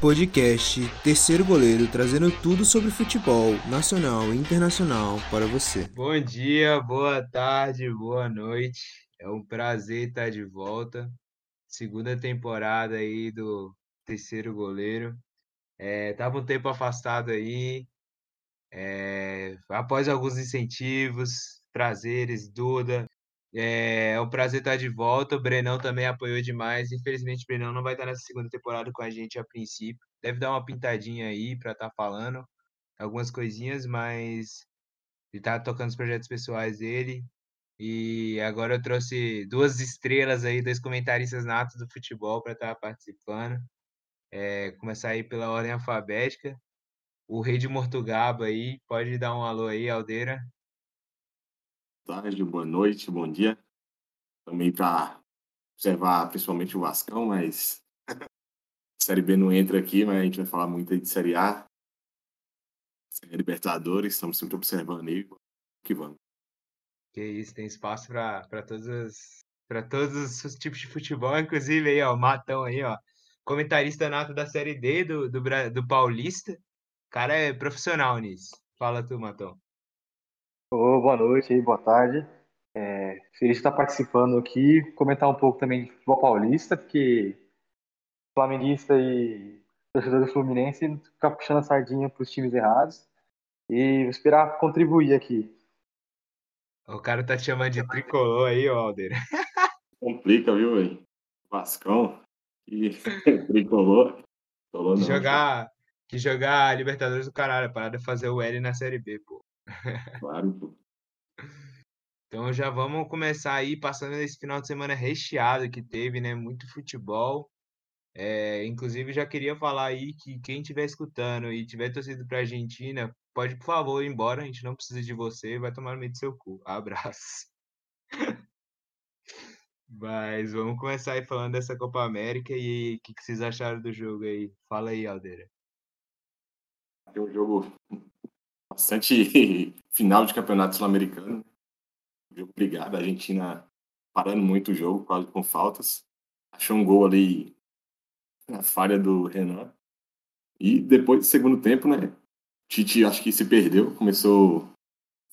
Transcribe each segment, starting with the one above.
Podcast Terceiro Goleiro trazendo tudo sobre futebol nacional e internacional para você. Bom dia, boa tarde, boa noite. É um prazer estar de volta. Segunda temporada aí do Terceiro Goleiro. É, tava um tempo afastado aí. É, após alguns incentivos, prazeres, Duda. É, é um prazer estar de volta. O Brenão também apoiou demais. Infelizmente, o Brenão não vai estar nessa segunda temporada com a gente a princípio. Deve dar uma pintadinha aí para estar falando algumas coisinhas, mas ele tá tocando os projetos pessoais dele. E agora eu trouxe duas estrelas aí, dois comentaristas natos do futebol para estar participando. É, começar aí pela ordem alfabética. O rei de Mortugaba aí, pode dar um alô aí, Aldeira. Tarde, boa noite, bom dia. Também para observar principalmente o Vascão, mas Série B não entra aqui, mas a gente vai falar muito aí de Série A. Série Libertadores, estamos sempre observando aí. Que vamos. Que isso, tem espaço para todos para todos os tipos de futebol, inclusive aí, ó, Matão aí, ó, comentarista nato da Série D do, do, do Paulista. O cara é profissional nisso. Fala tu, Matão. Oh, boa noite aí, boa tarde. É, feliz de estar participando aqui, comentar um pouco também de futebol paulista, porque flamenguista e torcedor do Fluminense ficar puxando a sardinha para os times errados e esperar contribuir aqui. O cara tá te chamando de tricolor aí, Alder. Complica, viu, velho? Vascão e tricolor. que jogar, que jogar Libertadores do caralho, parada de fazer o L na Série B, pô. Claro, pô. Então já vamos começar aí, passando esse final de semana recheado que teve, né? Muito futebol. É, inclusive, já queria falar aí que quem estiver escutando e tiver torcido para a Argentina, pode, por favor, ir embora. A gente não precisa de você. Vai tomar no meio do seu cu. Abraço. Mas vamos começar aí falando dessa Copa América e o que, que, vocês acharam do jogo aí? Fala aí, Aldeira. É um jogo bastante final de campeonato sul-americano. Jogo brigado, a Argentina parando muito o jogo, quase com faltas. Achou um gol ali a falha do Renan. E depois, segundo tempo, né? Tite acho que se perdeu, começou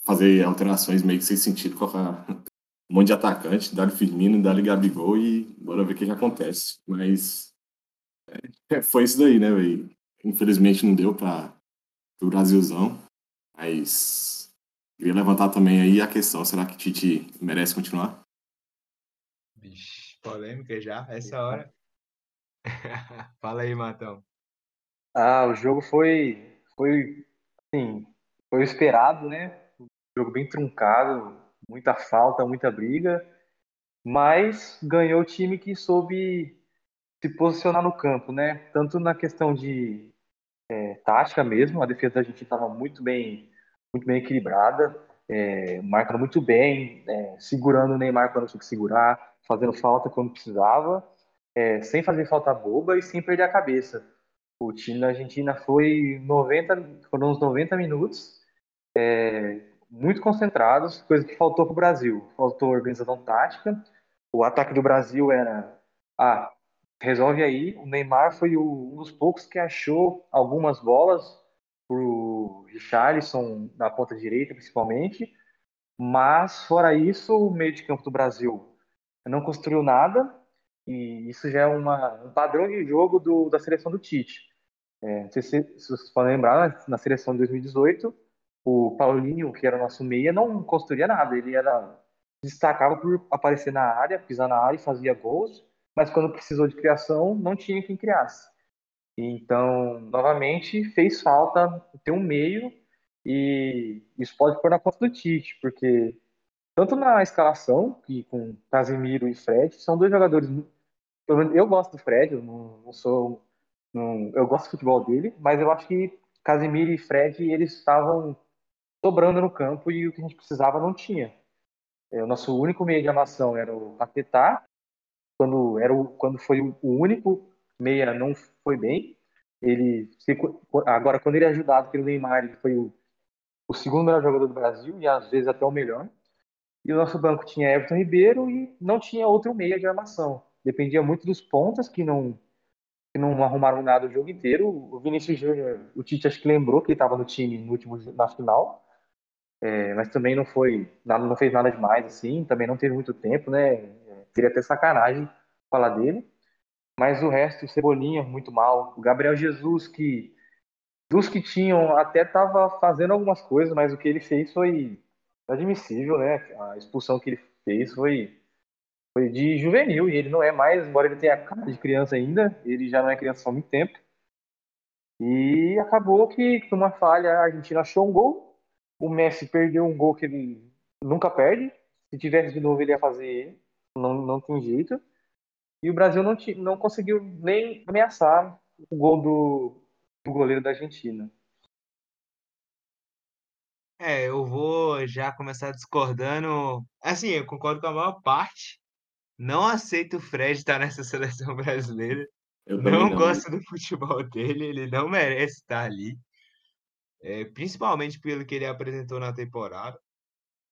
a fazer alterações meio que sem sentido, colocar um monte de atacante, Dali Firmino, Dali Gabigol e bora ver o que, que acontece. Mas é, foi isso daí, né, véio? Infelizmente não deu para o Brasilzão, mas queria levantar também aí a questão, será que Tite merece continuar? Vixe, polêmica já, essa hora. Fala aí, Matão. Ah, o jogo foi, foi, assim, foi esperado, né? Um jogo bem truncado, muita falta, muita briga, mas ganhou o time que soube se posicionar no campo, né? Tanto na questão de é, tática mesmo, a defesa da gente estava muito bem, muito bem equilibrada, é, marcando muito bem, é, segurando o Neymar quando tinha que segurar, fazendo falta quando precisava é, sem fazer falta boba e sem perder a cabeça. O time da Argentina foi 90, foram uns 90 minutos é, muito concentrados, coisa que faltou para o Brasil. Faltou organização tática. O ataque do Brasil era ah, resolve aí. O Neymar foi o, um dos poucos que achou algumas bolas para o Richarlison na ponta direita, principalmente. Mas, fora isso, o meio de campo do Brasil não construiu nada e isso já é uma, um padrão de jogo do, da seleção do Tite. É, não sei se, se vocês podem lembrar, na seleção de 2018, o Paulinho, que era o nosso meia, não construía nada. Ele era destacava por aparecer na área, pisar na área e fazia gols, mas quando precisou de criação, não tinha quem criasse. Então, novamente, fez falta ter um meio e isso pode pôr na conta do Tite, porque tanto na escalação, que com Casemiro e Fred, são dois jogadores. Eu gosto do Fred, eu não, não sou. Não, eu gosto do futebol dele, mas eu acho que Casemiro e Fred eles estavam sobrando no campo e o que a gente precisava não tinha. É, o nosso único meio de armação era o Paquetá, quando, era o, quando foi o único meia não foi bem. Ele agora quando ele é ajudado pelo Neymar, ele foi o, o segundo melhor jogador do Brasil e às vezes até o melhor. E o nosso banco tinha Everton Ribeiro e não tinha outro meia de armação. Dependia muito dos pontas, que não, que não arrumaram nada o jogo inteiro. O Vinícius Júnior, o Tite acho que lembrou que ele estava no time no último na final, é, mas também não foi nada, não fez nada demais assim, também não teve muito tempo, né? Seria até sacanagem falar dele. Mas o resto, o Cebolinha, muito mal. O Gabriel Jesus, que dos que tinham, até estava fazendo algumas coisas, mas o que ele fez foi admissível, né? A expulsão que ele fez foi, foi de juvenil, e ele não é mais, embora ele tenha cara de criança ainda, ele já não é criança há muito tempo. E acabou que, com uma falha, a Argentina achou um gol. O Messi perdeu um gol que ele nunca perde. Se tivesse de novo, ele ia fazer. Não, não tem jeito. E o Brasil não, não conseguiu nem ameaçar o gol do, do goleiro da Argentina. É, eu vou já começar discordando. Assim, eu concordo com a maior parte. Não aceito o Fred estar nessa seleção brasileira. Eu Não não. gosto do futebol dele, ele não merece estar ali. É, principalmente pelo que ele apresentou na temporada.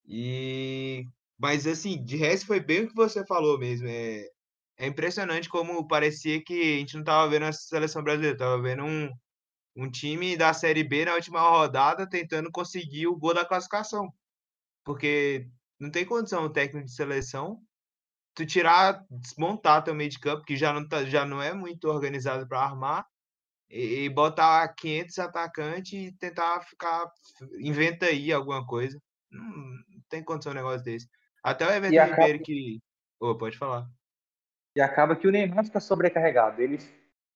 E mas assim, de resto foi bem o que você falou mesmo. É, é impressionante como parecia que a gente não estava vendo a seleção brasileira, estava vendo um, um time da Série B na última rodada tentando conseguir o gol da classificação. Porque não tem condição o técnico de seleção tu tirar, desmontar teu meio de campo, que já não, tá, já não é muito organizado para armar, e, e botar 500 atacantes e tentar ficar. Inventa aí alguma coisa. Não, não tem condição um negócio desse. Até o Everton acaba- Ribeiro que. Ô, pode falar. E acaba que o Neymar fica sobrecarregado. Ele,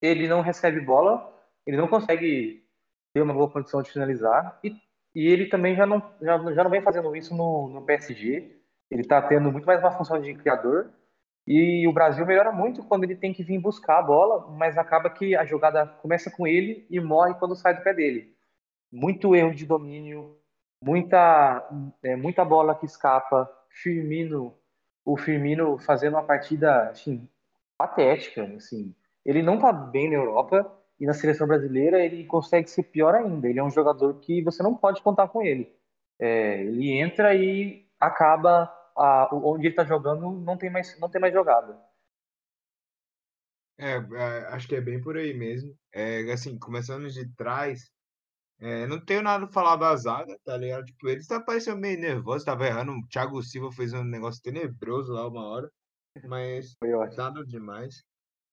ele não recebe bola, ele não consegue ter uma boa condição de finalizar. E, e ele também já não, já, já não vem fazendo isso no, no PSG. Ele está tendo muito mais uma função de criador. E o Brasil melhora muito quando ele tem que vir buscar a bola, mas acaba que a jogada começa com ele e morre quando sai do pé dele. Muito erro de domínio, muita, é, muita bola que escapa. Firmino, o Firmino fazendo uma partida assim, patética. Assim. Ele não tá bem na Europa e na seleção brasileira ele consegue ser pior ainda. Ele é um jogador que você não pode contar com ele. É, ele entra e acaba a, onde ele está jogando não tem mais não tem mais jogada. É, é, acho que é bem por aí mesmo. É, assim, começando de trás, é, não tenho nada a falar da zaga, tá ligado? Tipo, eles tá parecendo meio nervoso, tava errando. O Thiago Silva fez um negócio tenebroso lá uma hora, mas nada demais.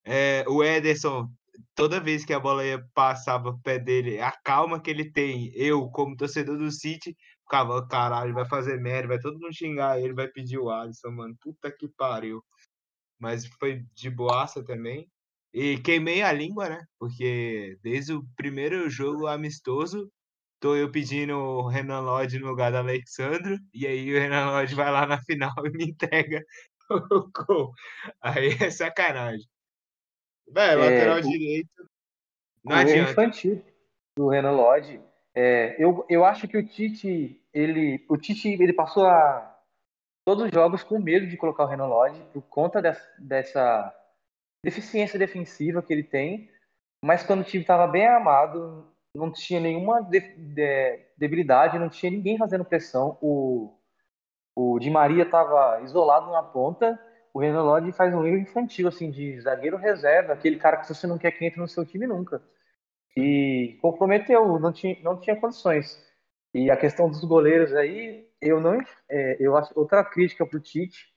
É, o Ederson, toda vez que a bola ia passava pé dele, a calma que ele tem, eu, como torcedor do City, ficava, caralho, vai fazer merda, vai todo mundo xingar ele, vai pedir o Alisson, mano. Puta que pariu. Mas foi de boaça também. E queimei a língua, né? Porque desde o primeiro jogo amistoso, tô eu pedindo o Renan Lodge no lugar do Alexandre, e aí o Renan Lodge vai lá na final e me entrega o gol. Aí é sacanagem. Velho, É, lateral o- direito. Não adianta. infantil do Renan Lodge. É, eu, eu acho que o Tite, ele, o Tite, ele passou a todos os jogos com medo de colocar o Renan Lodge por conta dessa, dessa deficiência defensiva que ele tem. Mas quando o time estava bem armado, não tinha nenhuma de- de- debilidade, não tinha ninguém fazendo pressão. O, o Di Maria estava isolado na ponta. O Renan Lodge faz um erro infantil, assim, de zagueiro reserva, aquele cara que você não quer que entre no seu time nunca. E comprometeu, não tinha, não tinha condições. E a questão dos goleiros aí, eu não, é, eu acho outra crítica pro Tite.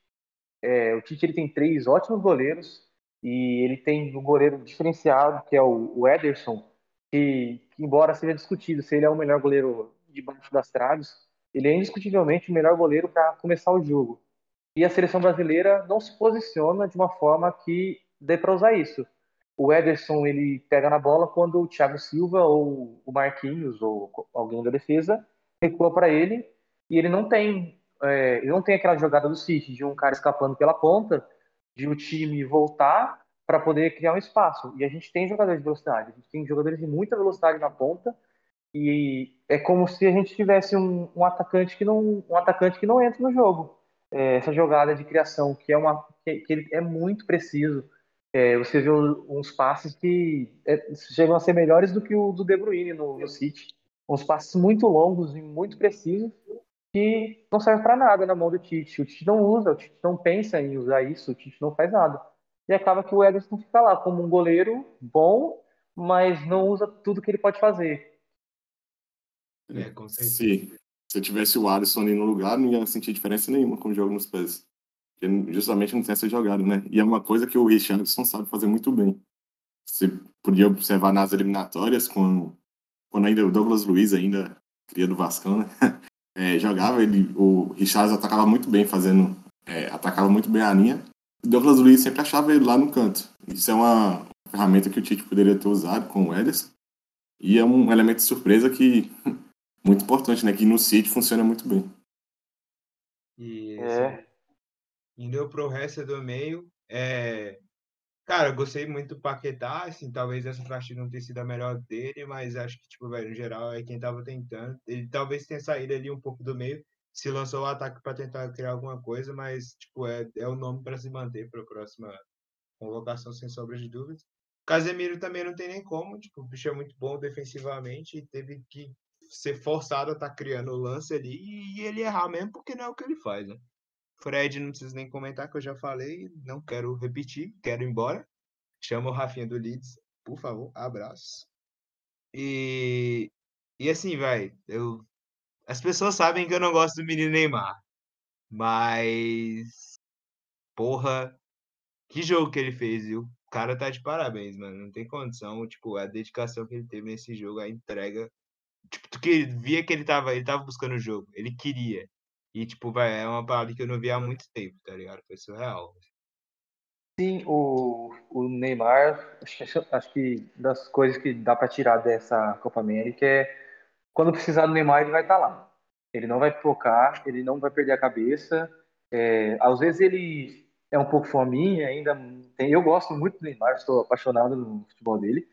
É, o Tite ele tem três ótimos goleiros e ele tem um goleiro diferenciado que é o, Ederson, que, que embora seja discutido se ele é o melhor goleiro debaixo das traves, ele é indiscutivelmente o melhor goleiro para começar o jogo. E a seleção brasileira não se posiciona de uma forma que dê para usar isso. O Ederson ele pega na bola quando o Thiago Silva ou o Marquinhos ou alguém da defesa recua para ele e ele não tem é, ele não tem aquela jogada do City de um cara escapando pela ponta, de o time voltar para poder criar um espaço. E a gente tem jogadores de velocidade, a gente tem jogadores de muita velocidade na ponta e é como se a gente tivesse um, um atacante que não um atacante que não entra no jogo. É, essa jogada de criação que é uma que, que ele é muito preciso. É, você vê uns passes que é, chegam a ser melhores do que o do De Bruyne no, no City. Uns passes muito longos e muito precisos que não serve para nada na mão do Tite. O Tite não usa, o Tite não pensa em usar isso, o Tite não faz nada. e acaba que o Ederson fica lá como um goleiro bom, mas não usa tudo que ele pode fazer. É, com certeza. Se, se eu tivesse o Alisson ali no lugar, não ia sentir diferença nenhuma com o jogo nos pés. Porque justamente não tem essa jogada, né? E é uma coisa que o Richardson sabe fazer muito bem. Você podia observar nas eliminatórias, quando, quando ainda o Douglas Luiz, ainda cria do Vascão, né? É, jogava, ele, o Richardson atacava muito bem, fazendo. É, atacava muito bem a linha. O Douglas Luiz sempre achava ele lá no canto. Isso é uma ferramenta que o Tite poderia ter usado com o Ederson. E é um elemento de surpresa que muito importante, né? Que no City funciona muito bem. E É. indo pro resto do meio, é... Cara, eu gostei muito do Paquetá, assim, talvez essa partida não tenha sido a melhor dele, mas acho que, tipo, velho, no geral, é quem tava tentando. Ele talvez tenha saído ali um pouco do meio, se lançou o ataque para tentar criar alguma coisa, mas, tipo, é, é o nome para se manter para a próxima convocação, sem sombra de dúvidas. Casemiro também não tem nem como, tipo, o bicho é muito bom defensivamente e teve que ser forçado a estar criando o lance ali e ele errar mesmo, porque não é o que ele faz, né? Fred, não preciso nem comentar, que eu já falei, não quero repetir, quero ir embora. Chama o Rafinha do Leeds, por favor, abraço. E, e assim, vai, eu as pessoas sabem que eu não gosto do menino Neymar, mas porra, que jogo que ele fez, viu? O cara tá de parabéns, mano, não tem condição, tipo, a dedicação que ele teve nesse jogo, a entrega, tipo, tu via que ele tava, ele tava buscando o jogo, ele queria. E, tipo, vai, é uma parada que eu não vi há muito tempo, tá ligado? Foi surreal. Sim, o, o Neymar, acho, acho que das coisas que dá para tirar dessa Copa América é quando precisar do Neymar, ele vai estar lá. Ele não vai focar, ele não vai perder a cabeça. É, às vezes ele é um pouco fominha, ainda tem, eu gosto muito do Neymar, estou apaixonado no futebol dele,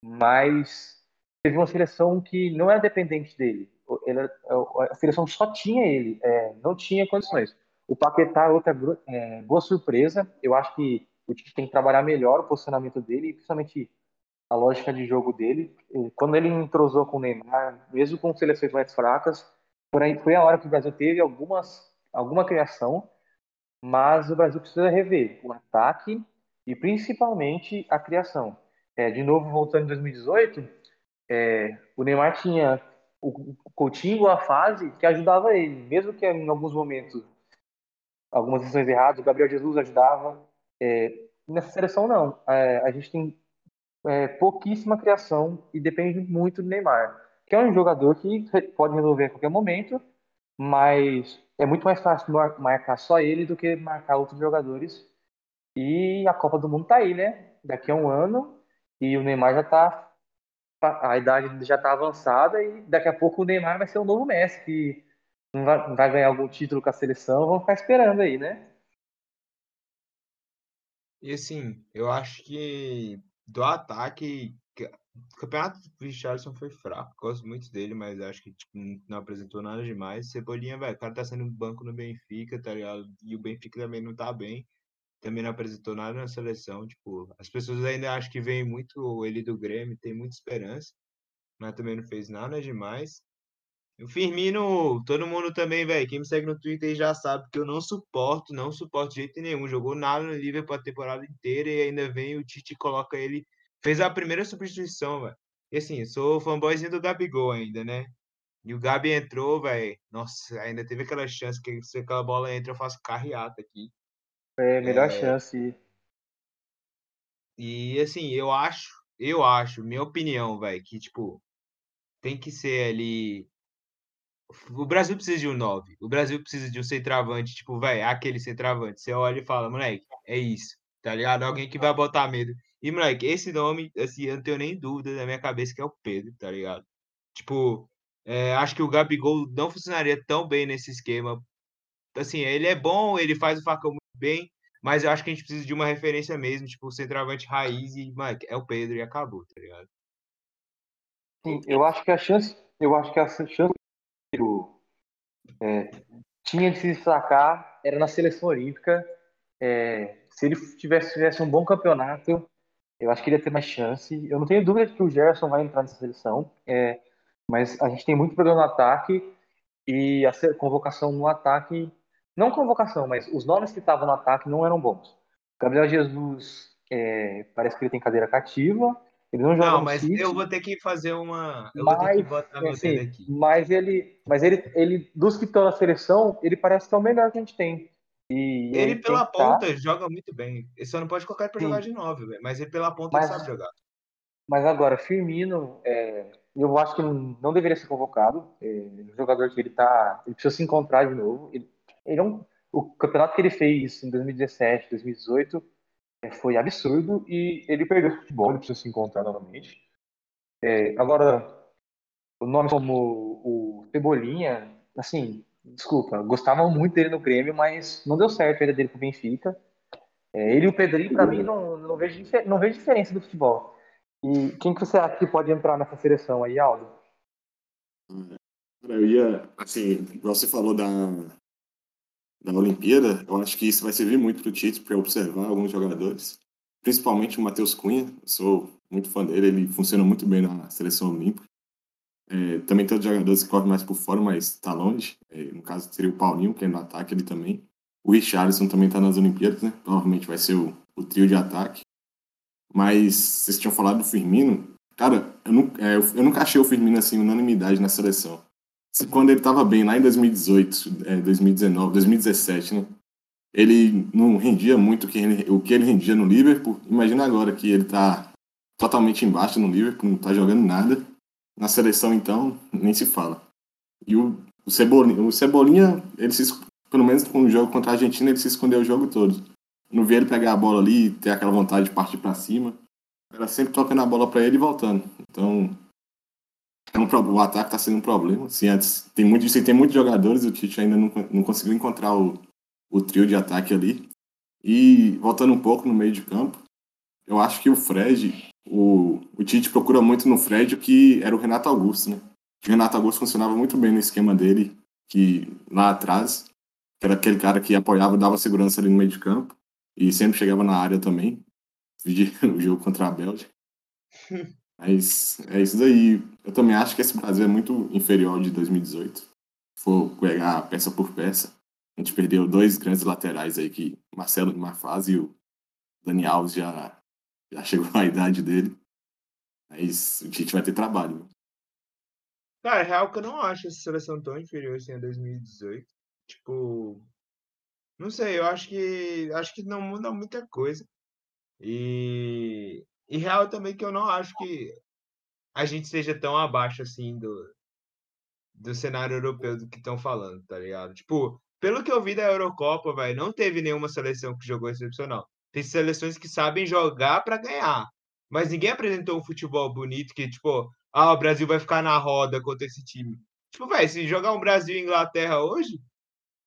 mas teve uma seleção que não é dependente dele. Ele- a seleção só tinha ele, é, não tinha condições. O Paquetá é outra é, boa surpresa. Eu acho que o Tite tem que trabalhar melhor o posicionamento dele, principalmente a lógica de jogo dele. Quando ele entrosou com o Neymar, mesmo com seleções mais fracas, foi a hora que o Brasil teve algumas, alguma criação, mas o Brasil precisa rever o ataque e principalmente a criação. É, de novo, voltando em 2018, é, o Neymar tinha o Coutinho, a fase que ajudava ele, mesmo que em alguns momentos algumas decisões erradas, o Gabriel Jesus ajudava. É, nessa seleção, não. É, a gente tem é, pouquíssima criação e depende muito do Neymar, que é um jogador que pode resolver a qualquer momento, mas é muito mais fácil mar- marcar só ele do que marcar outros jogadores. E a Copa do Mundo tá aí, né? Daqui a um ano e o Neymar já tá a idade já tá avançada e daqui a pouco o Neymar vai ser o novo Messi, que não vai, vai ganhar algum título com a seleção, vamos ficar esperando aí, né? E assim, eu acho que do ataque, que- o campeonato do Richarlison foi fraco, gosto muito dele, mas acho que tipo, não apresentou nada demais. Cebolinha, velho, o cara tá sendo banco no Benfica, tá ligado? E o Benfica também não tá bem, também não apresentou nada na seleção. Tipo, as pessoas ainda acham que vem muito ele do Grêmio, tem muita esperança, mas também não fez nada demais. O Firmino, todo mundo também, velho. Quem me segue no Twitter já sabe que eu não suporto, não suporto de jeito nenhum. Jogou nada no Liverpool a temporada inteira e ainda vem o Tite e coloca ele. Fez a primeira substituição, velho. E assim, eu sou fanboyzinho do Gabigol ainda, né? E o Gabi entrou, velho. Nossa, ainda teve aquela chance que se aquela bola entra, eu faço carreata aqui. É, melhor É. chance. E assim, eu acho, eu acho, minha opinião, velho, que tipo, tem que ser ali. O Brasil precisa de um 9. O Brasil precisa de um centroavante, tipo, velho, aquele centroavante. Você olha e fala, moleque, é isso, tá ligado? Alguém que vai botar medo. E, moleque, esse nome, assim, eu não tenho nem dúvida na minha cabeça que é o Pedro, tá ligado? Tipo, é, acho que o Gabigol não funcionaria tão bem nesse esquema. Assim, ele é bom, ele faz o facão muito bem, mas eu acho que a gente precisa de uma referência mesmo, tipo, o centroavante raiz e, moleque, é o Pedro e acabou, tá ligado? Sim, eu acho que a chance, eu acho que a chance que o é, tinha de se destacar era na seleção olímpica. É, se ele tivesse, tivesse um bom campeonato, eu acho que ele ia ter mais chance. Eu não tenho dúvida de que o Gerson vai entrar nessa seleção, é, mas a gente tem muito problema no ataque e a convocação no ataque, não convocação, mas os nomes que estavam no ataque não eram bons. Gabriel Jesus é, parece que ele tem cadeira cativa. Ele não joga Não, mas City, eu vou ter que fazer uma. Eu vou ter que mas, botar meu assim, aqui. mas ele, mas ele, ele, dos que estão na seleção, ele parece que é o melhor que a gente tem. E Ele tem pela tá- ponta joga muito bem. Ele só não pode colocar ele pra Sim. jogar de 9, velho. Mas ele pela ponta ele Mas- sabe jogar. Mas agora, Firmino, é, eu acho que não, não deveria ser convocado. É, um jogador que ele tá. Ele precisa se encontrar de novo. Ele, ele é um- o campeonato que ele fez em 2017, 2018 é, foi absurdo e ele perdeu o futebol, ele precisa se encontrar novamente. É, agora, o nome como o Cebolinha, assim, desculpa, gostavam muito dele no Grêmio, mas não deu certo a ida dele pro Benfica. É, ele e o Pedrinho, pra mim, não, não, vejo, não vejo diferença do futebol. E quem que você acha que pode entrar nessa seleção aí, Aldo? Eu ia, assim, você falou da, da Olimpíada, eu acho que isso vai servir muito pro Tite para observar alguns jogadores, principalmente o Matheus Cunha, sou muito fã dele, ele funciona muito bem na seleção olímpica. É, também tem outros jogadores que correm mais por fora, mas está longe. É, no caso, seria o Paulinho, que é no ataque, ele também. O Richarlison também está nas Olimpíadas, né? Provavelmente vai ser o, o trio de ataque. Mas vocês tinham falado do Firmino. Cara, eu, é, eu, eu nunca achei o Firmino assim, unanimidade na seleção. Quando ele estava bem lá em 2018, é, 2019, 2017, né? Ele não rendia muito o que ele, o rendia no Liverpool. Imagina agora que ele tá totalmente embaixo no Liverpool, não tá jogando nada. Na seleção, então, nem se fala. E o, o, Cebolinha, o Cebolinha, ele se, pelo menos no jogo contra a Argentina, ele se escondeu o jogo todo. Não vi ele pegar a bola ali ter aquela vontade de partir para cima. Era sempre tocando a bola para ele e voltando. Então, é um, o ataque tá sendo um problema. Assim, antes, tem muito, se tem muitos jogadores, o Tite ainda não, não conseguiu encontrar o, o trio de ataque ali. E voltando um pouco no meio de campo, eu acho que o Fred, o, o Tite procura muito no Fred o que era o Renato Augusto, né? O Renato Augusto funcionava muito bem no esquema dele, que lá atrás, que era aquele cara que apoiava, dava segurança ali no meio de campo e sempre chegava na área também. O jogo contra a Bélgica. Mas é isso daí. Eu também acho que esse Brasil é muito inferior ao de 2018. Se for pegar peça por peça, a gente perdeu dois grandes laterais aí, que Marcelo de Marfaz e o Dani Alves já, já chegou à idade dele. Mas o Tite vai ter trabalho. Cara, é real que eu não acho essa seleção tão inferior assim a 2018. Tipo, não sei, eu acho que acho que não muda muita coisa. E, e real também que eu não acho que a gente seja tão abaixo assim do, do cenário europeu do que estão falando, tá ligado? Tipo, pelo que eu vi da Eurocopa, velho, não teve nenhuma seleção que jogou excepcional. Tem seleções que sabem jogar pra ganhar, mas ninguém apresentou um futebol bonito que, tipo, ah, o Brasil vai ficar na roda contra esse time. Tipo, velho, se jogar um Brasil e Inglaterra hoje,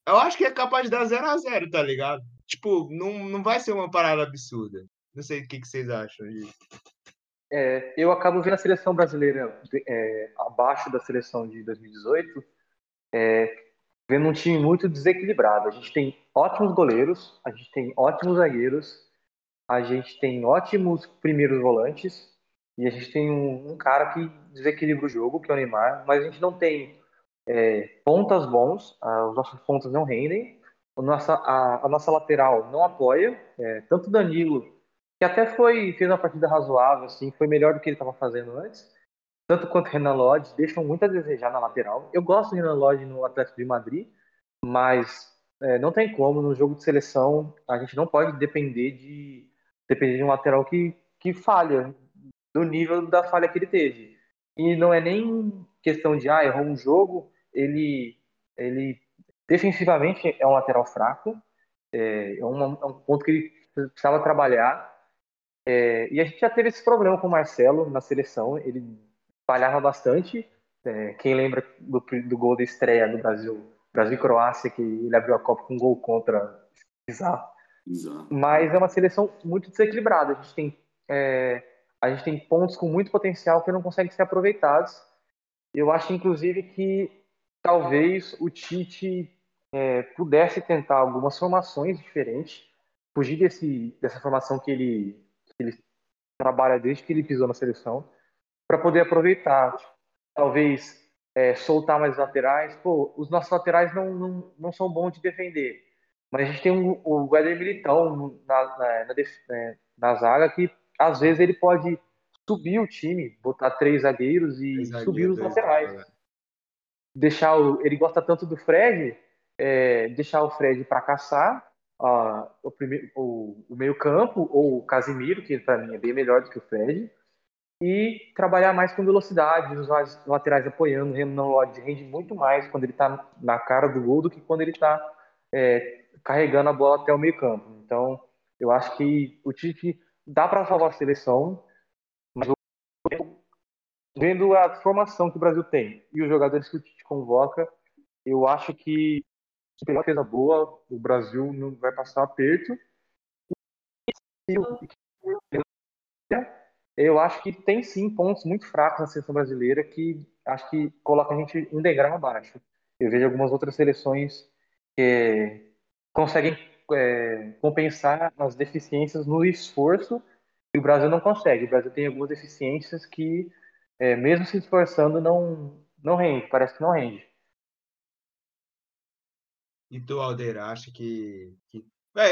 eu acho que é capaz de dar 0 a 0 tá ligado? Tipo, não, não vai ser uma parada absurda. Não sei o que, que vocês acham disso. É, eu acabo vendo a seleção brasileira é, abaixo da seleção de 2018, é, vendo um time muito desequilibrado. A gente tem ótimos goleiros, a gente tem ótimos zagueiros, a gente tem ótimos primeiros volantes e a gente tem um, um cara que desequilibra o jogo, que é o Neymar, mas a gente não tem é, pontas bons, ah, os nossos pontas não rendem, a nossa, a, a nossa lateral não apoia, é, tanto Danilo que até foi fez uma partida razoável, assim, foi melhor do que ele estava fazendo antes. Tanto quanto Renan Lodge deixam muito a desejar na lateral. Eu gosto do Renan Lodge no Atlético de Madrid, mas é, não tem como no jogo de seleção a gente não pode depender de depender de um lateral que que falha do nível da falha que ele teve. E não é nem questão de ah errou um jogo, ele ele defensivamente é um lateral fraco, é, é, é um ponto que ele precisava trabalhar. É, e a gente já teve esse problema com o Marcelo na seleção, ele falhava bastante. É, quem lembra do, do, gol da estreia no Brasil, Brasil e Croácia, que ele abriu a Copa com um gol contra bizarro. Mas é uma seleção muito desequilibrada. A gente tem, é, a gente tem pontos com muito potencial que não conseguem ser aproveitados. Eu acho, inclusive, que talvez o Tite é, pudesse tentar algumas formações diferentes, fugir desse, dessa formação que ele, ele trabalha desde que ele pisou na seleção, para poder aproveitar. Talvez é, soltar mais laterais. Pô, os nossos laterais não, não, não são bons de defender. Mas a gente tem um, o Éder Militão na, na, na, é, na, zaga que às vezes ele pode subir o time, botar três zagueiros e três subir os laterais. Né? Deixar o, ele gosta tanto do Fred, é, deixar o Fred para caçar o, primeiro, o, o meio campo ou o Casimiro, que para mim é bem melhor do que o Fred, e trabalhar mais com velocidade, os laterais apoiando. O Renan Lodge rende muito mais quando ele está na cara do gol do que quando ele está é, carregando a bola até o meio campo. Então, eu acho que o Tite dá para salvar a seleção, mas vendo a formação que o Brasil tem e os jogadores que o Tite convoca, eu acho que tem uma defesa boa, o Brasil não vai passar aperto. Eu acho que tem sim pontos muito fracos na seleção brasileira que acho que coloca a gente um degrau abaixo. Eu vejo algumas outras seleções que conseguem é, compensar as deficiências no esforço e o Brasil não consegue. O Brasil tem algumas deficiências que, é, mesmo se esforçando, não, não rende, parece que não rende. E tu, Alder, acha que. que...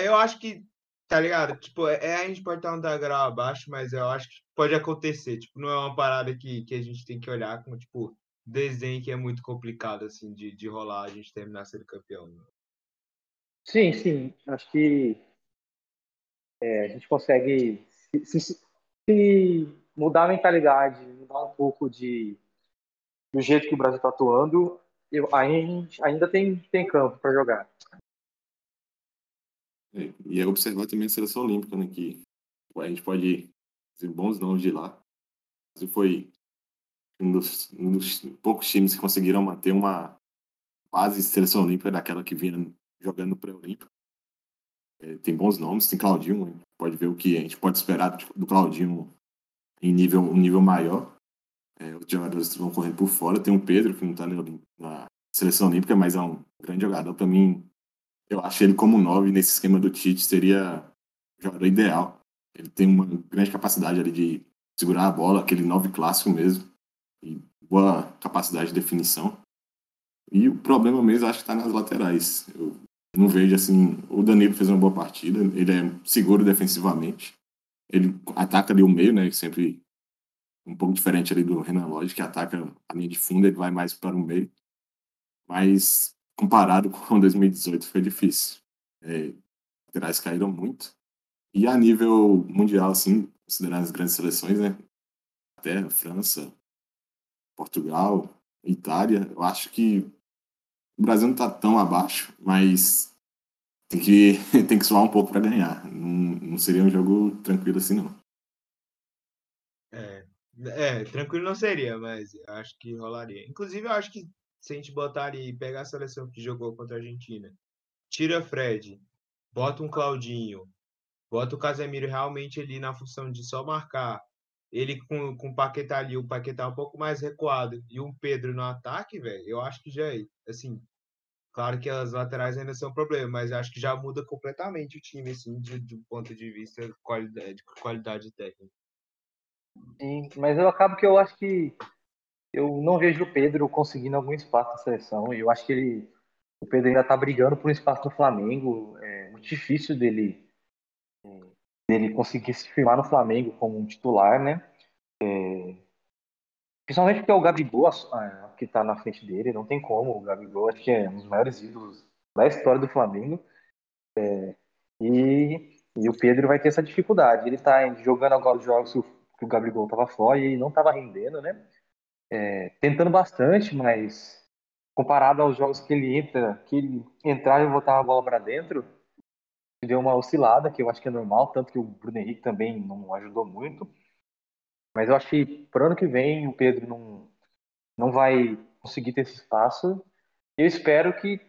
eu acho que, tá ligado? Tipo, é, é a gente pode estar um degrau abaixo, mas eu acho que pode acontecer. Tipo, não é uma parada que, que a gente tem que olhar como, tipo, desenho que é muito complicado, assim, de, de rolar a gente terminar sendo campeão. Né? Sim, sim. Acho que é, a gente consegue se, se, se, mudar a mentalidade, mudar um pouco de do jeito que o Brasil está atuando, eu, ainda tem, tem campo para jogar. É, e é observar também a seleção olímpica, né? Que a gente pode dizer bons nomes de lá. Brasil foi um dos, um dos poucos times que conseguiram manter uma base de seleção olímpica daquela que vinha jogando pré-olímpico. É, tem bons nomes, tem Claudinho, pode ver o que a gente pode esperar do Claudinho em nível, um nível maior. É, os jogadores vão correndo por fora. Tem o Pedro, que não está na seleção olímpica, mas é um grande jogador. Para mim, eu acho ele como nove nesse esquema do Tite seria o jogador ideal. Ele tem uma grande capacidade ali de segurar a bola, aquele nove clássico mesmo, e boa capacidade de definição. E o problema mesmo acho que está nas laterais. Eu não vejo assim. O Danilo fez uma boa partida, ele é seguro defensivamente. Ele ataca ali o meio, né? Sempre um pouco diferente ali do Renan Lodge, que ataca a linha de fundo, ele vai mais para o meio. Mas comparado com 2018 foi difícil. É, laterais caíram muito. E a nível mundial, assim, considerando as grandes seleções, né? Até França, Portugal, Itália, eu acho que o Brasil não está tão abaixo, mas tem que, tem que suar um pouco para ganhar. Não, não seria um jogo tranquilo assim, não. É, tranquilo não seria, mas acho que rolaria. Inclusive, eu acho que se a gente botar ali, pegar a seleção que jogou contra a Argentina, tira Fred, bota um Claudinho, bota o Casemiro realmente ali na função de só marcar, ele com, com o Paquetá ali, o Paquetá um pouco mais recuado e um Pedro no ataque, velho, eu acho que já é, assim, claro que as laterais ainda são um problema, mas acho que já muda completamente o time, assim, de, de ponto de vista de qualidade, qualidade técnica. Sim, mas eu acabo que eu acho que eu não vejo o Pedro conseguindo algum espaço na seleção. Eu acho que ele, o Pedro ainda está brigando por um espaço no Flamengo. É muito difícil dele, dele conseguir se firmar no Flamengo como um titular, né? É, principalmente porque é o Gabigol é, que está na frente dele. Não tem como. O Gabigol acho que é um dos maiores ídolos da história do Flamengo. É, e, e o Pedro vai ter essa dificuldade. Ele está jogando agora os jogos que o Gabigol estava fora e não estava rendendo, né? É, tentando bastante, mas comparado aos jogos que ele entra, que ele entrar e botar a bola para dentro, deu uma oscilada, que eu acho que é normal, tanto que o Bruno Henrique também não ajudou muito. Mas eu acho que para ano que vem o Pedro não, não vai conseguir ter esse espaço. Eu espero que,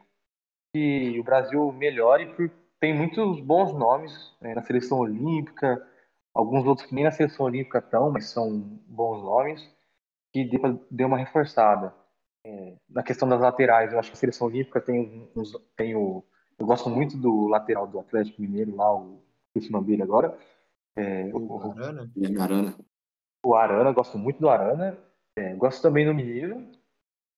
que o Brasil melhore, porque tem muitos bons nomes né, na seleção olímpica, alguns outros que nem na seleção olímpica estão, mas são bons nomes, que deu uma reforçada. É, na questão das laterais, eu acho que a seleção olímpica tem, uns, tem o. Eu gosto muito do lateral do Atlético Mineiro lá, o. Nome dele agora. É, o, Arana. O Arana. O Arana, gosto muito do Arana. É, gosto também do Mineiro.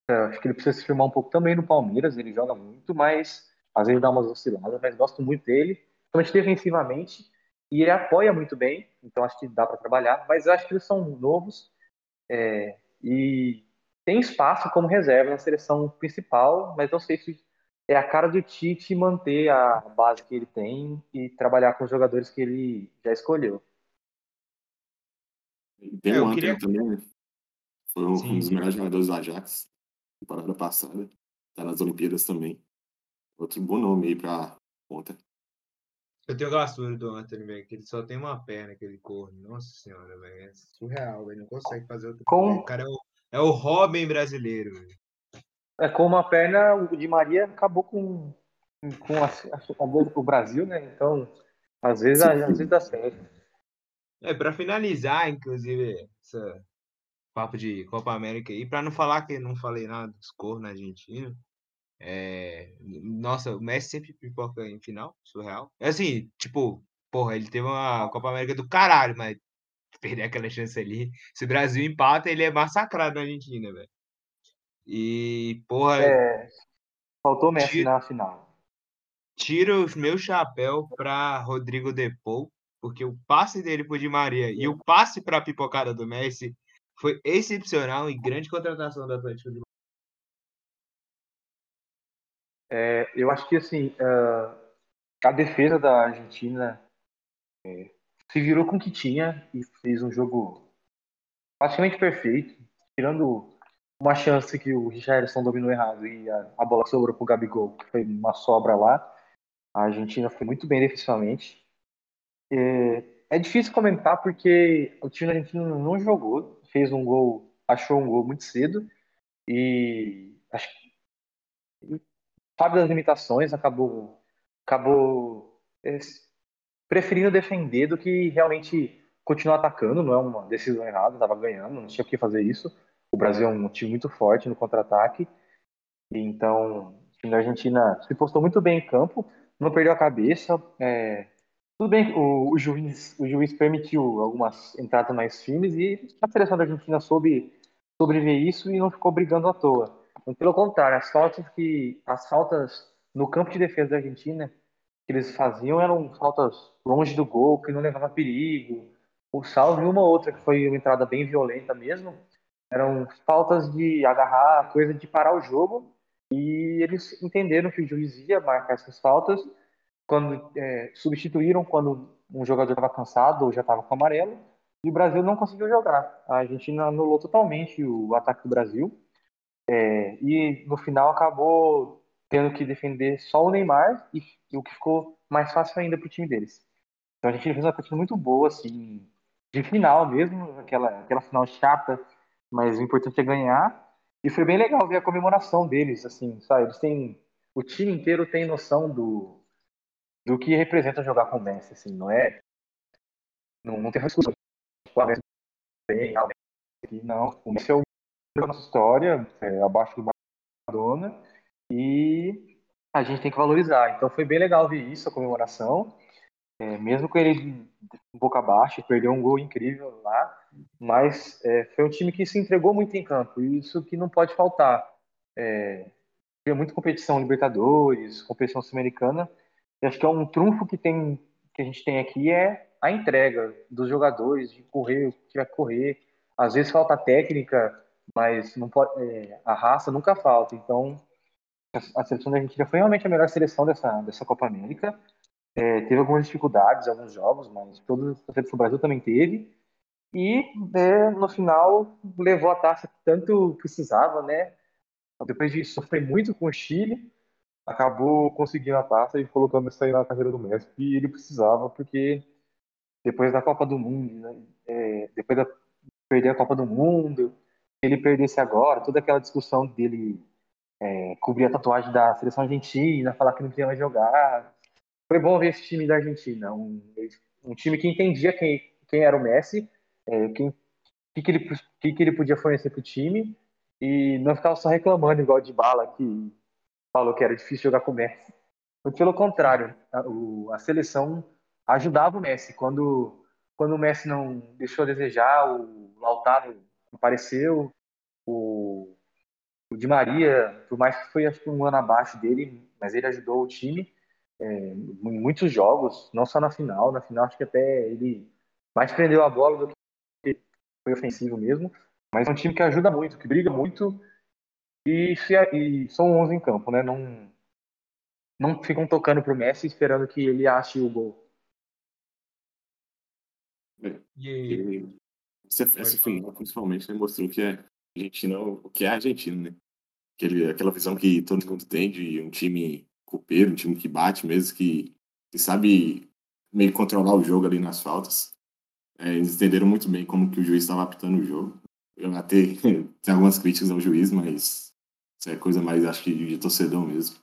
É, acho que ele precisa se firmar um pouco também no Palmeiras, ele joga muito, mas às vezes dá umas osciladas, mas gosto muito dele, principalmente defensivamente, e ele apoia muito bem, então acho que dá para trabalhar, mas eu acho que eles são novos é, e tem espaço como reserva na seleção principal, mas não sei se é a cara do Tite manter a base que ele tem e trabalhar com os jogadores que ele já escolheu. Tem é, o Hunter queria... também, né? Foi um, um, dos melhores jogadores do Ajax, temporada passada. Tá nas Olimpíadas também. Outro bom nome aí pra ponta. Eu tenho gastura do Hunter, velho, que ele só tem uma perna, aquele corno. Nossa senhora, velho. É surreal, velho. Não consegue fazer outro. Com... O cara é o, é o Robin brasileiro, velho. É, com uma perna, o Di Maria acabou com, com a, a, o Brasil, né? Então, às vezes, às vezes dá certo. É, para finalizar, inclusive, essa papo de Copa América aí, para não falar que não falei nada dos cor na Argentina, é... nossa, o Messi sempre pipoca em final, surreal. É assim, tipo, porra, ele teve uma Copa América do caralho, mas perder aquela chance ali. Se o Brasil empata, ele é massacrado na Argentina, velho. E, porra. É, faltou Messi tira, na final. Tiro o meu chapéu pra Rodrigo Depou, porque o passe dele pro Di Maria e o passe pra pipocada do Messi foi excepcional e grande contratação do Atlético de é, Eu acho que, assim, uh, a defesa da Argentina é, se virou com o que tinha e fez um jogo praticamente perfeito, tirando uma chance que o Richardson dominou errado e a, a bola sobrou pro Gabigol, que foi uma sobra lá. A Argentina foi muito bem defensivamente. É, é difícil comentar porque o time argentino não jogou, fez um gol, achou um gol muito cedo e acho que sabe das limitações, acabou acabou é, preferindo defender do que realmente continuar atacando, não é uma decisão errada, estava ganhando, não tinha que fazer isso. O Brasil é um time muito forte no contra-ataque. Então, o time da Argentina se postou muito bem em campo, não perdeu a cabeça. É, tudo bem, o, o, juiz, o juiz permitiu algumas entradas mais firmes e a seleção da Argentina soube sobreviver isso e não ficou brigando à toa. Pelo contrário, as faltas que as faltas no campo de defesa da Argentina que eles faziam eram faltas longe do gol, que não levava perigo. O salvo e uma outra que foi uma entrada bem violenta mesmo, eram faltas de agarrar, coisa de parar o jogo. E eles entenderam que o juiz ia marcar essas faltas quando é, substituíram quando um jogador estava cansado ou já estava com amarelo. E o Brasil não conseguiu jogar. A Argentina anulou totalmente o ataque do Brasil. É, e no final acabou tendo que defender só o Neymar e, e o que ficou mais fácil ainda para o time deles. Então a gente fez uma partida muito boa, assim, de final mesmo, aquela, aquela final chata mas o importante é ganhar. E foi bem legal ver a comemoração deles, assim, sabe? Eles têm. O time inteiro tem noção do, do que representa jogar com o Messi, assim, não é. Não, não tem discussão. Não. O Messi é o da nossa história, é, abaixo do Maradona, e a gente tem que valorizar. Então foi bem legal ver isso, a comemoração. É, mesmo com ele boca abaixo, perdeu um gol incrível lá, mas é, foi um time que se entregou muito em campo, e isso que não pode faltar. É, muita competição Libertadores, competição Sul-Americana, e acho que é um trunfo que, tem, que a gente tem aqui é a entrega dos jogadores, de correr o que vai correr. Às vezes falta técnica, mas não pode, é, a raça nunca falta. Então, a, seleção da Argentina foi realmente a melhor seleção dessa, dessa Copa América. É, teve algumas dificuldades alguns jogos, mas todos os o Brasil também teve. E é, no final levou a taça que tanto precisava, né? Depois de sofrer muito com o Chile, acabou conseguindo a taça e colocando isso aí na carreira do Messi. E ele precisava, porque depois da Copa do Mundo, né? é, depois de perder a Copa do Mundo, ele perdesse agora, toda aquela discussão dele é, cobrir a tatuagem da seleção argentina, falar que não queria mais jogar, foi bom ver esse time da Argentina, um, um time que entendia quem, quem era o Messi, é, quem que, que, ele, que, que ele podia fornecer para o time e não ficava só reclamando igual de bala que falou que era difícil jogar com o Messi. Foi pelo contrário, a, o, a seleção ajudava o Messi quando quando o Messi não deixou a desejar, o Lautaro apareceu, o, o Di Maria, por mais que foi acho que um ano abaixo dele, mas ele ajudou o time é, em muitos jogos, não só na final. Na final acho que até ele mais prendeu a bola do que foi ofensivo mesmo. Mas é um time que ajuda muito, que briga muito e, se, e são 11 em campo, né? Não, não ficam tocando pro Messi esperando que ele ache o gol. E essa, essa final, principalmente, né, mostrou que é Argentina, o que é a Argentina, né? Aquele, aquela visão que todo mundo tem de um time copeiro, um time que bate mesmo, que, que sabe meio controlar o jogo ali nas faltas. É, eles entenderam muito bem como que o juiz estava apitando o jogo. Eu até tenho algumas críticas ao juiz, mas isso é coisa mais, acho que, de torcedor mesmo.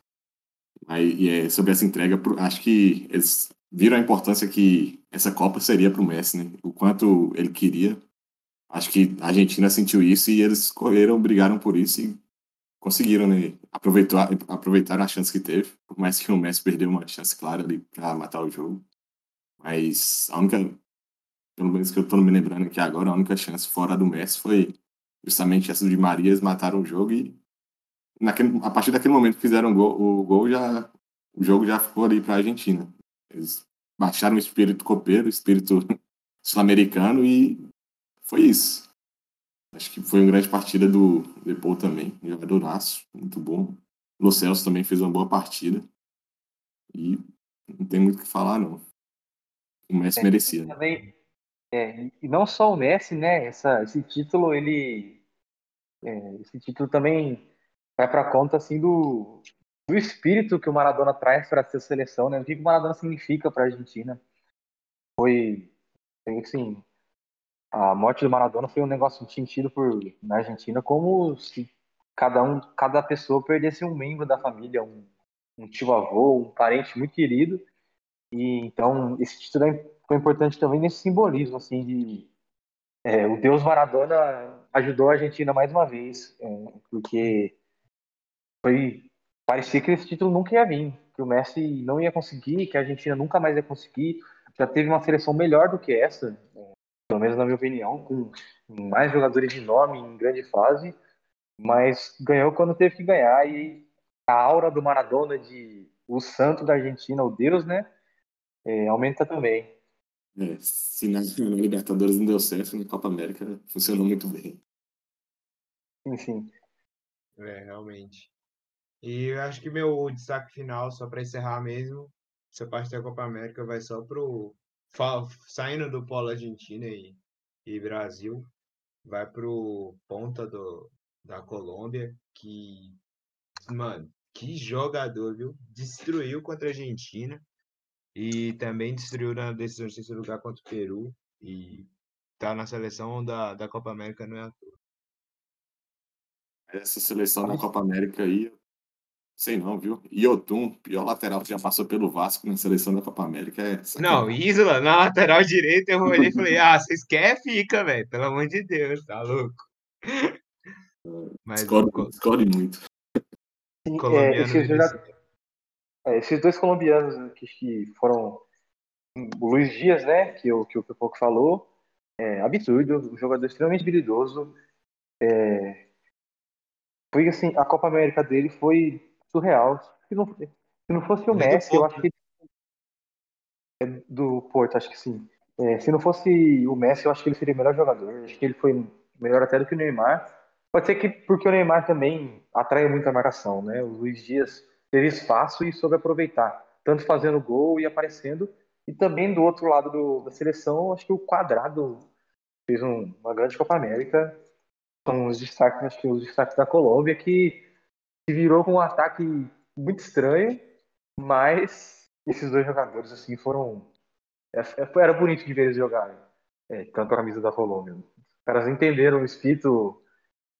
Aí, e é, sobre essa entrega, acho que eles viram a importância que essa Copa seria para o Messi, né? O quanto ele queria. Acho que a Argentina sentiu isso e eles correram, brigaram por isso e conseguiram, né? Aproveitar, aproveitar a chance que teve. Por mais que o Messi perdeu uma chance clara ali para matar o jogo. Mas a única, pelo menos que eu estou me lembrando aqui agora, a única chance fora do Messi foi justamente essa de Maria. Eles mataram o jogo e naquele, a partir daquele momento que fizeram o gol, o gol já, o jogo já ficou ali para a Argentina. Eles baixaram o espírito copeiro, o espírito sul-americano e foi isso. Acho que foi uma grande partida do Depou também, jogadoraço, muito bom. O Lo Celso também fez uma boa partida. E não tem muito o que falar, não. O Messi é, merecia. Também, é, e não só o Messi, né? Essa, esse título, ele. É, esse título também vai para conta assim do, do espírito que o Maradona traz para essa seleção, né? O que o Maradona significa para a Argentina. Foi, assim, a morte do Maradona foi um negócio sentido por na Argentina como se cada um, cada pessoa perdesse um membro da família, um, um tio avô, um parente muito querido. E então esse título é, foi importante também nesse simbolismo assim de é, o Deus Maradona ajudou a Argentina mais uma vez, é, porque foi parecia que esse título nunca ia vir, que o Messi não ia conseguir, que a Argentina nunca mais ia conseguir. Já teve uma seleção melhor do que essa, pelo menos na minha opinião, com mais jogadores de nome em grande fase, mas ganhou quando teve que ganhar e a aura do Maradona de o santo da Argentina, o Deus, né, é, aumenta também. É, se na, Libertadores não deu certo, na Copa América funcionou muito bem. Enfim. É, realmente. E eu acho que meu destaque final, só para encerrar mesmo, essa parte da Copa América vai só pro. Saindo do polo Argentina e, e Brasil, vai pro ponta do, da Colômbia, que. Mano, que jogador, viu? Destruiu contra a Argentina e também destruiu na decisão de terceiro lugar contra o Peru. E tá na seleção da, da Copa América, não é à toa. Essa seleção da Copa América aí, Sei não, viu? Iotun, pior lateral que já passou pelo Vasco na seleção da Copa América. É não, Isla, na lateral direita, eu olhei e falei, ah, vocês querem, fica, velho. Pelo amor de Deus, tá louco. Mas eu... discordo muito. É, esses, é, esses, dois colombianos que, que, foram o Luiz Dias, né, que o que o Pipoco falou, é absurdo, um jogador extremamente habilidoso. É, foi assim, a Copa América dele foi surreal. Se não, se não fosse o Messi, eu acho que. É do Porto, acho que sim. É, se não fosse o Messi, eu acho que ele seria o melhor jogador. Acho que ele foi melhor até do que o Neymar. Pode ser que porque o Neymar também atrai muita marcação, né? O Luiz Dias teve espaço e soube aproveitar, tanto fazendo gol e aparecendo, e também do outro lado do, da seleção, acho que o Quadrado fez um, uma grande Copa América. São os destaques, acho que os destaques da Colômbia que virou com um ataque muito estranho, mas esses dois jogadores assim foram é, é, era bonito de ver eles jogarem, é, tanto a camisa da Colômbia. Os caras entenderam o espírito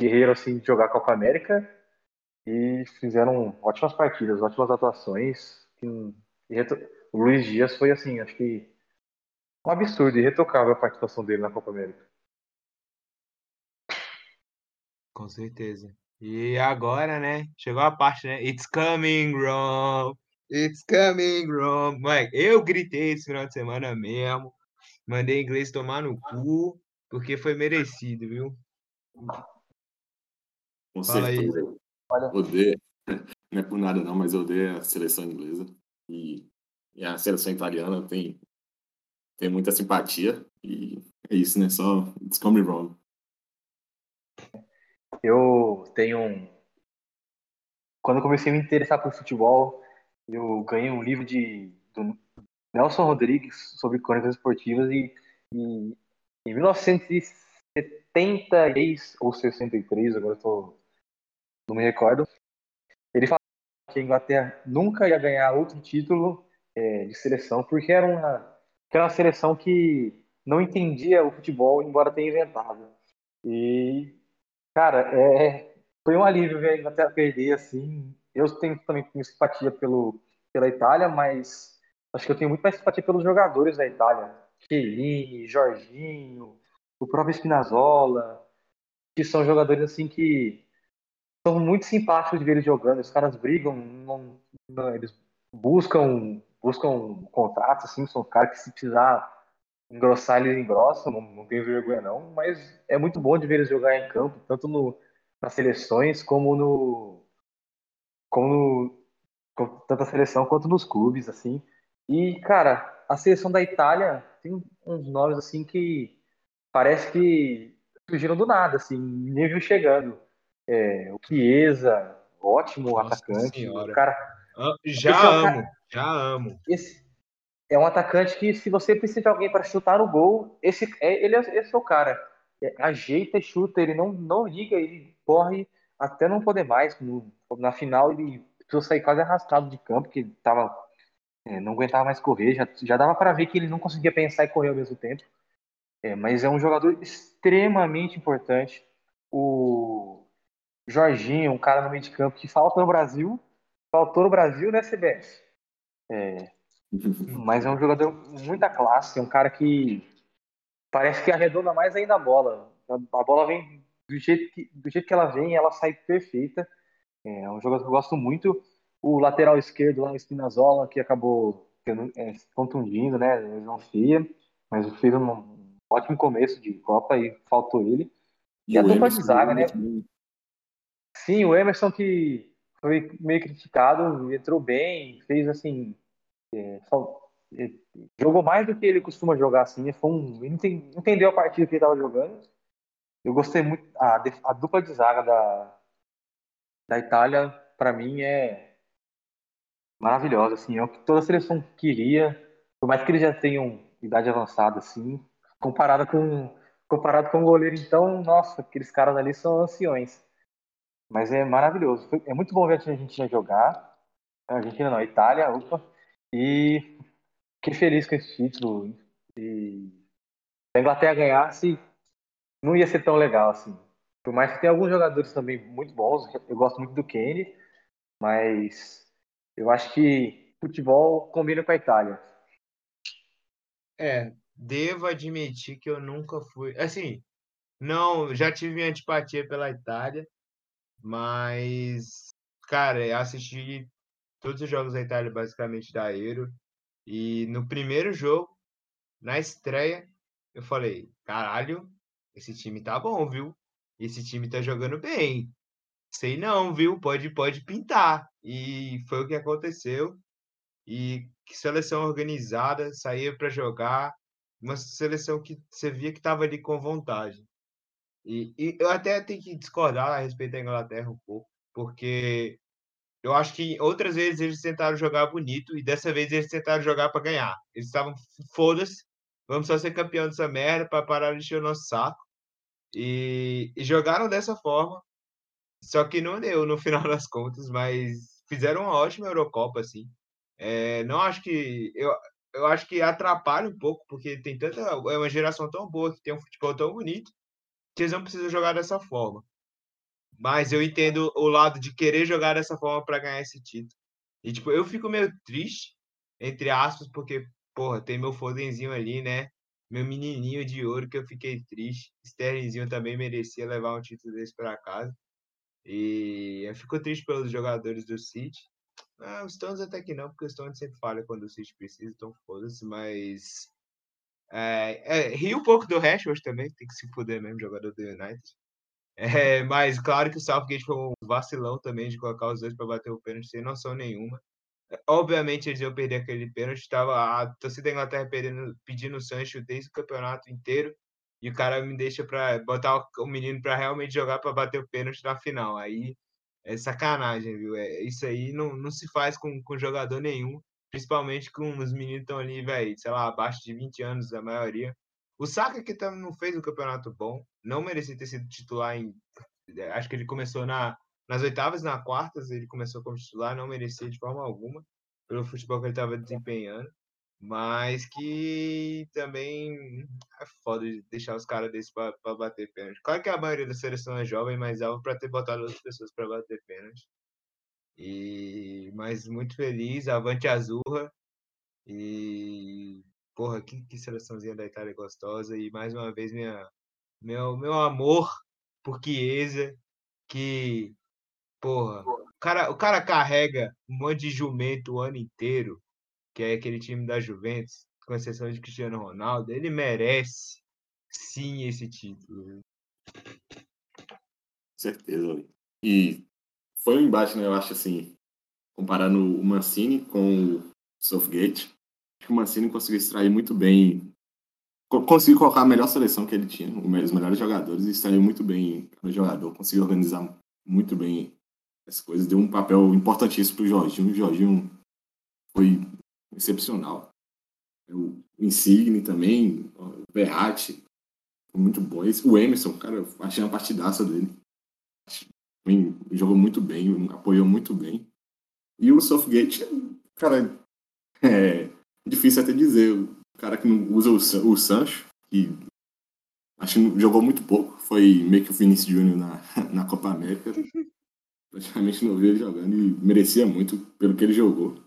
guerreiro assim de jogar Copa América e fizeram ótimas partidas, ótimas atuações. o Luiz Dias foi assim, acho que um absurdo e retocável a participação dele na Copa América. Com certeza. E agora, né? Chegou a parte, né? It's coming, Rome. It's coming, Rome. Mike, eu gritei esse final de semana mesmo. Mandei inglês tomar no cu, porque foi merecido, viu? Com Fala certeza. Aí. Olha. Odeio. Não é por nada não, mas eu odeio a seleção inglesa. E, e a seleção italiana tem, tem muita simpatia. E é isso, né? Só descobre wrong. Eu tenho um. Quando eu comecei a me interessar por futebol, eu ganhei um livro de do Nelson Rodrigues sobre crônicas esportivas e, e em 1973 ou 63, agora tô, não me recordo, ele fala que a Inglaterra nunca ia ganhar outro título é, de seleção porque era uma, era uma seleção que não entendia o futebol, embora tenha inventado. E, cara, é, foi um alívio ver a Inglaterra perder, assim. Eu tenho também tenho simpatia pelo, pela Itália, mas acho que eu tenho muito mais simpatia pelos jogadores da Itália. Chiellini, Jorginho, o próprio Spinazzola, que são jogadores assim que são muito simpáticos de ver eles jogando. Os caras brigam, não, não, eles buscam buscam contratos, assim, são caras que se precisar engrossar eles engrossam, não, não tenho vergonha não, mas é muito bom de ver eles jogar em campo, tanto no, nas seleções como no como no, tanto a seleção quanto nos clubes, assim. E, cara, a seleção da Itália tem uns nomes, assim, que parece que surgiram do nada, assim, nível chegando. É, o Chiesa, ótimo Nossa atacante. Senhora. O cara, já é amo, cara, já amo. Esse é um atacante que, se você precisa de alguém para chutar no gol, esse é, ele é, esse é o cara. É, ajeita e chuta, ele não, não liga, ele corre até não poder mais. No, na final, ele precisou sair quase arrastado de campo, que tava, é, não aguentava mais correr. Já, já dava para ver que ele não conseguia pensar e correr ao mesmo tempo. É, mas é um jogador extremamente importante. O Jorginho, um cara no meio de campo que falta no Brasil, faltou no Brasil, né, CBS? É, mas é um jogador muita classe, é um cara que parece que arredonda mais ainda a bola. A bola vem do jeito que, do jeito que ela vem, ela sai perfeita. É um jogador que eu gosto muito. O lateral esquerdo lá, o Spinazzola, que acabou é, contundindo, né? Não feia, mas fez um ótimo começo de Copa e faltou ele. E, e a dupla de zaga, né? Sim, o Emerson que foi meio criticado, entrou bem, fez assim. É, é, jogou mais do que ele costuma jogar assim. Foi um, entendeu a partida que ele estava jogando. Eu gostei muito. A, a dupla de zaga da, da Itália, para mim, é maravilhosa. Assim, é o que toda a seleção queria. Por mais que eles já tenham idade avançada, assim, comparado com comparado com o goleiro, então, nossa, aqueles caras ali são anciões. Mas é maravilhoso. É muito bom ver a Argentina jogar. A Argentina não, a Itália, opa. E fiquei feliz com esse título. E se a Inglaterra ganhasse, não ia ser tão legal assim. Por mais que tenha alguns jogadores também muito bons, eu gosto muito do Kane, mas eu acho que futebol combina com a Itália. É, devo admitir que eu nunca fui. Assim, não, já tive minha antipatia pela Itália, mas, cara, assisti todos os jogos da Itália basicamente da Euro. E no primeiro jogo, na estreia, eu falei: caralho, esse time tá bom, viu? Esse time tá jogando bem. Sei não, viu? Pode, pode pintar. E foi o que aconteceu. E que seleção organizada, saía para jogar. Uma seleção que você via que estava ali com vontade. E, e, eu até tenho que discordar a respeito da Inglaterra um pouco, porque eu acho que outras vezes eles tentaram jogar bonito e dessa vez eles tentaram jogar para ganhar. Eles estavam, foda-se, vamos só ser campeão dessa merda para parar de encher o nosso saco. E, e, jogaram dessa forma, só que não deu no final das contas, mas fizeram uma ótima Eurocopa, assim. É, não acho que. Eu, eu acho que atrapalha um pouco, porque tem tanta. É uma geração tão boa que tem um futebol tão bonito que eles não precisam jogar dessa forma. Mas eu entendo o lado de querer jogar dessa forma para ganhar esse título. E, tipo, eu fico meio triste, entre aspas, porque, porra, tem meu Fodenzinho ali, né? meu menininho de ouro que eu fiquei triste. Sterlingzinho também merecia levar um título desse para casa. E eu fico triste pelos jogadores do City. Ah, os Stones até que não, porque os Stones sempre falham quando o City precisa, então foda-se, mas. É, é, ri um pouco do Rashford também, tem que se fuder mesmo, jogador do United. É, mas claro que o Southgate foi um vacilão também de colocar os dois para bater o pênalti sem noção nenhuma. Obviamente eles iam perder aquele pênalti. Estava a torcida da Inglaterra pedindo, pedindo o Sancho desde o campeonato inteiro. E o cara me deixa para botar o menino para realmente jogar para bater o pênalti na final. Aí é sacanagem, viu? É, isso aí não, não se faz com, com jogador nenhum. Principalmente com os meninos estão ali, velho, sei lá, abaixo de 20 anos, a maioria. O Saka que também não fez um campeonato bom, não merecia ter sido titular em. Acho que ele começou na, nas oitavas, na quartas, ele começou como titular, não merecia de forma alguma, pelo futebol que ele estava desempenhando. Mas que também é foda de deixar os caras desses para bater pênalti. Claro que a maioria da seleção é jovem, mas dava para ter botado outras pessoas para bater pênalti. E mas muito feliz, avante Azurra. E porra, que, que seleçãozinha da Itália gostosa e mais uma vez minha meu meu amor por Chiesa, que porra, o cara, o cara carrega um monte de jumento o ano inteiro que é aquele time da Juventus, com exceção de Cristiano Ronaldo, ele merece sim esse título. Certeza. E foi um embate, né? Eu acho assim, comparando o Mancini com o Southgate, acho que o Mancini conseguiu extrair muito bem, conseguiu colocar a melhor seleção que ele tinha, os melhores jogadores, e extraiu muito bem o jogador, conseguiu organizar muito bem as coisas, deu um papel importantíssimo para o Jorginho. O Jorginho foi excepcional. O Insigne também, o Verratti, muito bom. O Emerson, cara, achei uma partidaça dele. Jogou muito bem, apoiou muito bem. E o Southgate, cara, é difícil até dizer. O cara que não usa o, o Sancho, que acho que jogou muito pouco, foi meio que o Vinicius Júnior na, na Copa América. Praticamente não vi ele jogando e merecia muito pelo que ele jogou.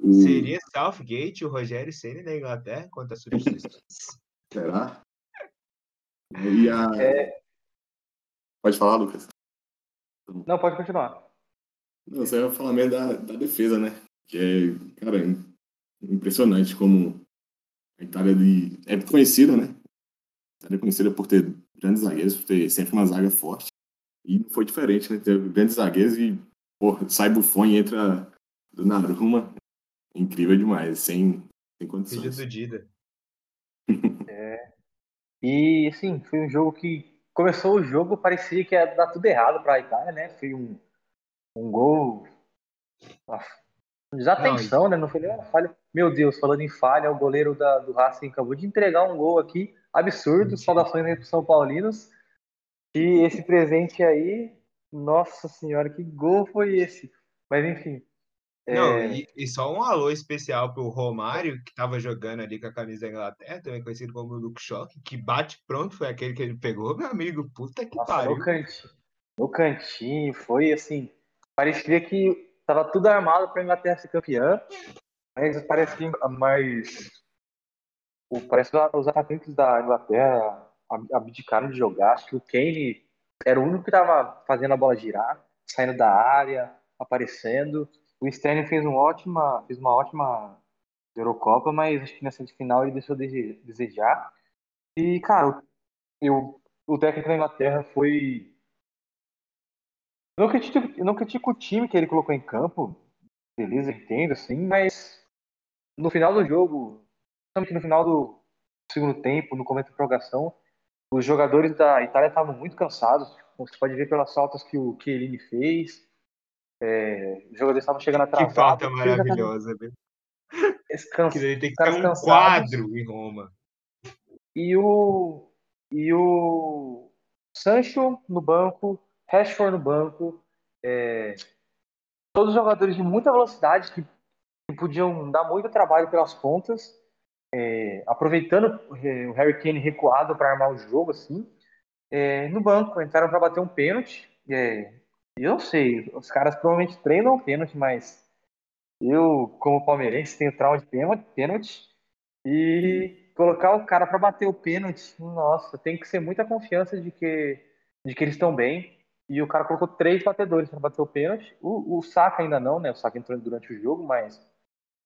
O... Seria Southgate o Rogério Senna da Inglaterra contra a substituição? Será? E a... É... Pode falar, Lucas? Não, pode continuar. Não, você vai falar mesmo da, da defesa, né? Que é, cara, impressionante como a Itália de... é conhecida, né? A Itália é conhecida por ter grandes zagueiros, por ter sempre uma zaga forte. E não foi diferente, né? Teve grandes zagueiros e, porra, sai Buffon e entra do Naruma incrível demais, sem, sem condições. Filho do Dida. é. E, assim, foi um jogo que começou o jogo, parecia que ia dar tudo errado para a Itália, né? Foi um, um gol. Uma desatenção, Não, né? Não foi nem uma falha. Meu Deus, falando em falha, o goleiro da, do Racing acabou de entregar um gol aqui absurdo. Saudações aí pro São Paulinos. E esse presente aí, nossa senhora, que gol foi esse? Mas enfim, não, é... e, e, só um alô especial pro Romário, que estava jogando ali com a camisa da Inglaterra, também conhecido como Luke Shock, que bate pronto, foi aquele que ele pegou, meu amigo, puta que Nossa, pariu. No cantinho, no cantinho, foi assim, parecia que tava tudo armado para a Inglaterra ser campeã, mas parece que mais parece que os atacantes da Inglaterra abdicaram de jogar, acho que o Kane era o único que tava fazendo a bola girar, saindo da área, aparecendo, o Sterling fez, um ótima, fez uma ótima Eurocopa, mas acho que nessa final ele deixou de desejar. E, cara, eu, o técnico da Inglaterra foi. Eu não, critico, não critico o time que ele colocou em campo, beleza, entendo, assim, mas no final do jogo, que no final do segundo tempo, no começo da prorrogação, os jogadores da Itália estavam muito cansados. Você pode ver pelas faltas que o Chiellini fez. É, os jogadores estavam chegando atrasados. Que falta maravilhosa, velho. Que ele tem que ter um cansados. quadro em Roma. E o, e o Sancho no banco, Rashford no banco, é, todos os jogadores de muita velocidade que, podiam dar muito trabalho pelas pontas, é, aproveitando o Harry Kane recuado para armar o jogo assim, é, no banco entraram para bater um pênalti. É, eu não sei, os caras provavelmente treinam pênalti, mas eu, como palmeirense, tenho trauma de pênalti. E colocar o cara para bater o pênalti, nossa, tem que ser muita confiança de que, de que eles estão bem. E o cara colocou três batedores para bater o pênalti. O, o Saka ainda não, né? O Saka entrou durante o jogo, mas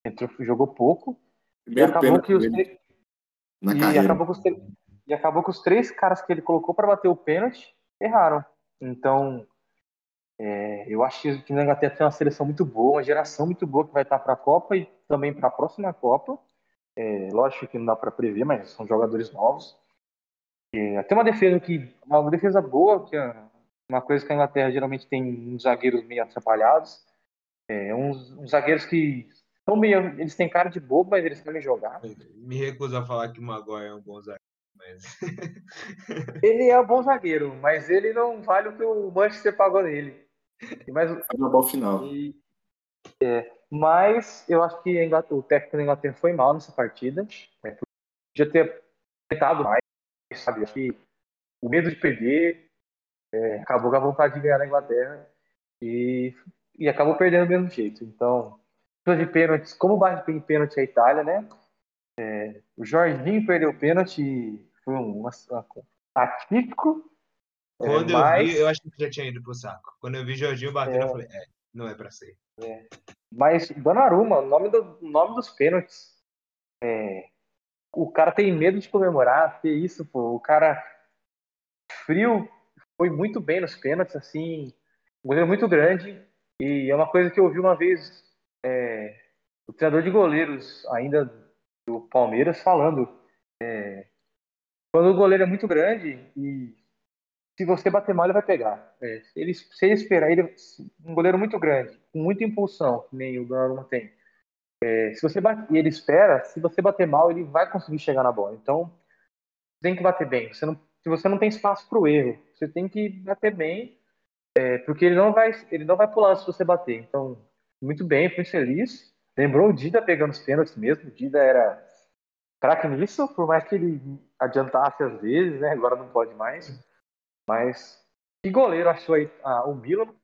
entrou, jogou pouco. Primeiro e acabou que os três... e acabou, os... e acabou que os três caras que ele colocou para bater o pênalti erraram. Então, é, eu acho que a Inglaterra tem uma seleção muito boa, uma geração muito boa que vai estar para a Copa e também para a próxima Copa. É, lógico que não dá para prever, mas são jogadores novos. É, tem uma defesa que uma defesa boa, que é uma coisa que a Inglaterra geralmente tem uns zagueiros meio atrapalhados, é, uns, uns zagueiros que meio, eles têm cara de bobo, mas eles sabem jogar. Me recuso a falar que o Maguire é um bom zagueiro. Mas... ele é um bom zagueiro, mas ele não vale o que o Manchester pagou nele. Mas, no bom final. E, é, mas eu acho que o técnico da Inglaterra foi mal nessa partida. Né, podia ter tentado mais, sabe? Acho que o medo de perder é, acabou com a vontade de ganhar na Inglaterra e, e acabou perdendo do mesmo jeito. Então, de pênaltis, como bate em pênalti a Itália, né? É, o Jorginho perdeu o pênalti, foi um, um, um atípico. É, Quando é, eu mas... vi, eu acho que já tinha ido pro saco. Quando eu vi Jorginho batendo, é, eu falei, é, não é pra ser. É. Mas Donnarumma, o nome, do, nome dos pênaltis. É, o cara tem medo de comemorar, que isso, pô. O cara frio foi muito bem nos pênaltis, assim, um goleiro muito grande. E é uma coisa que eu ouvi uma vez é, o treinador de goleiros ainda do Palmeiras falando. É, quando o goleiro é muito grande e se você bater mal, ele vai pegar. É, ele, se ele esperar, ele um goleiro muito grande, com muita impulsão, que nem o Donnarumma tem. É, se você bater, ele espera, se você bater mal, ele vai conseguir chegar na bola. Então, tem que bater bem. Você não, se você não tem espaço para o erro, você tem que bater bem, é, porque ele não vai, ele não vai pular se você bater. Então, muito bem, fui feliz. Lembrou o Dida pegando os pênaltis mesmo. O Dida era craque nisso, por mais que ele adiantasse às vezes, né? Agora não pode mais. Mas que goleiro achou aí ah, o Milan?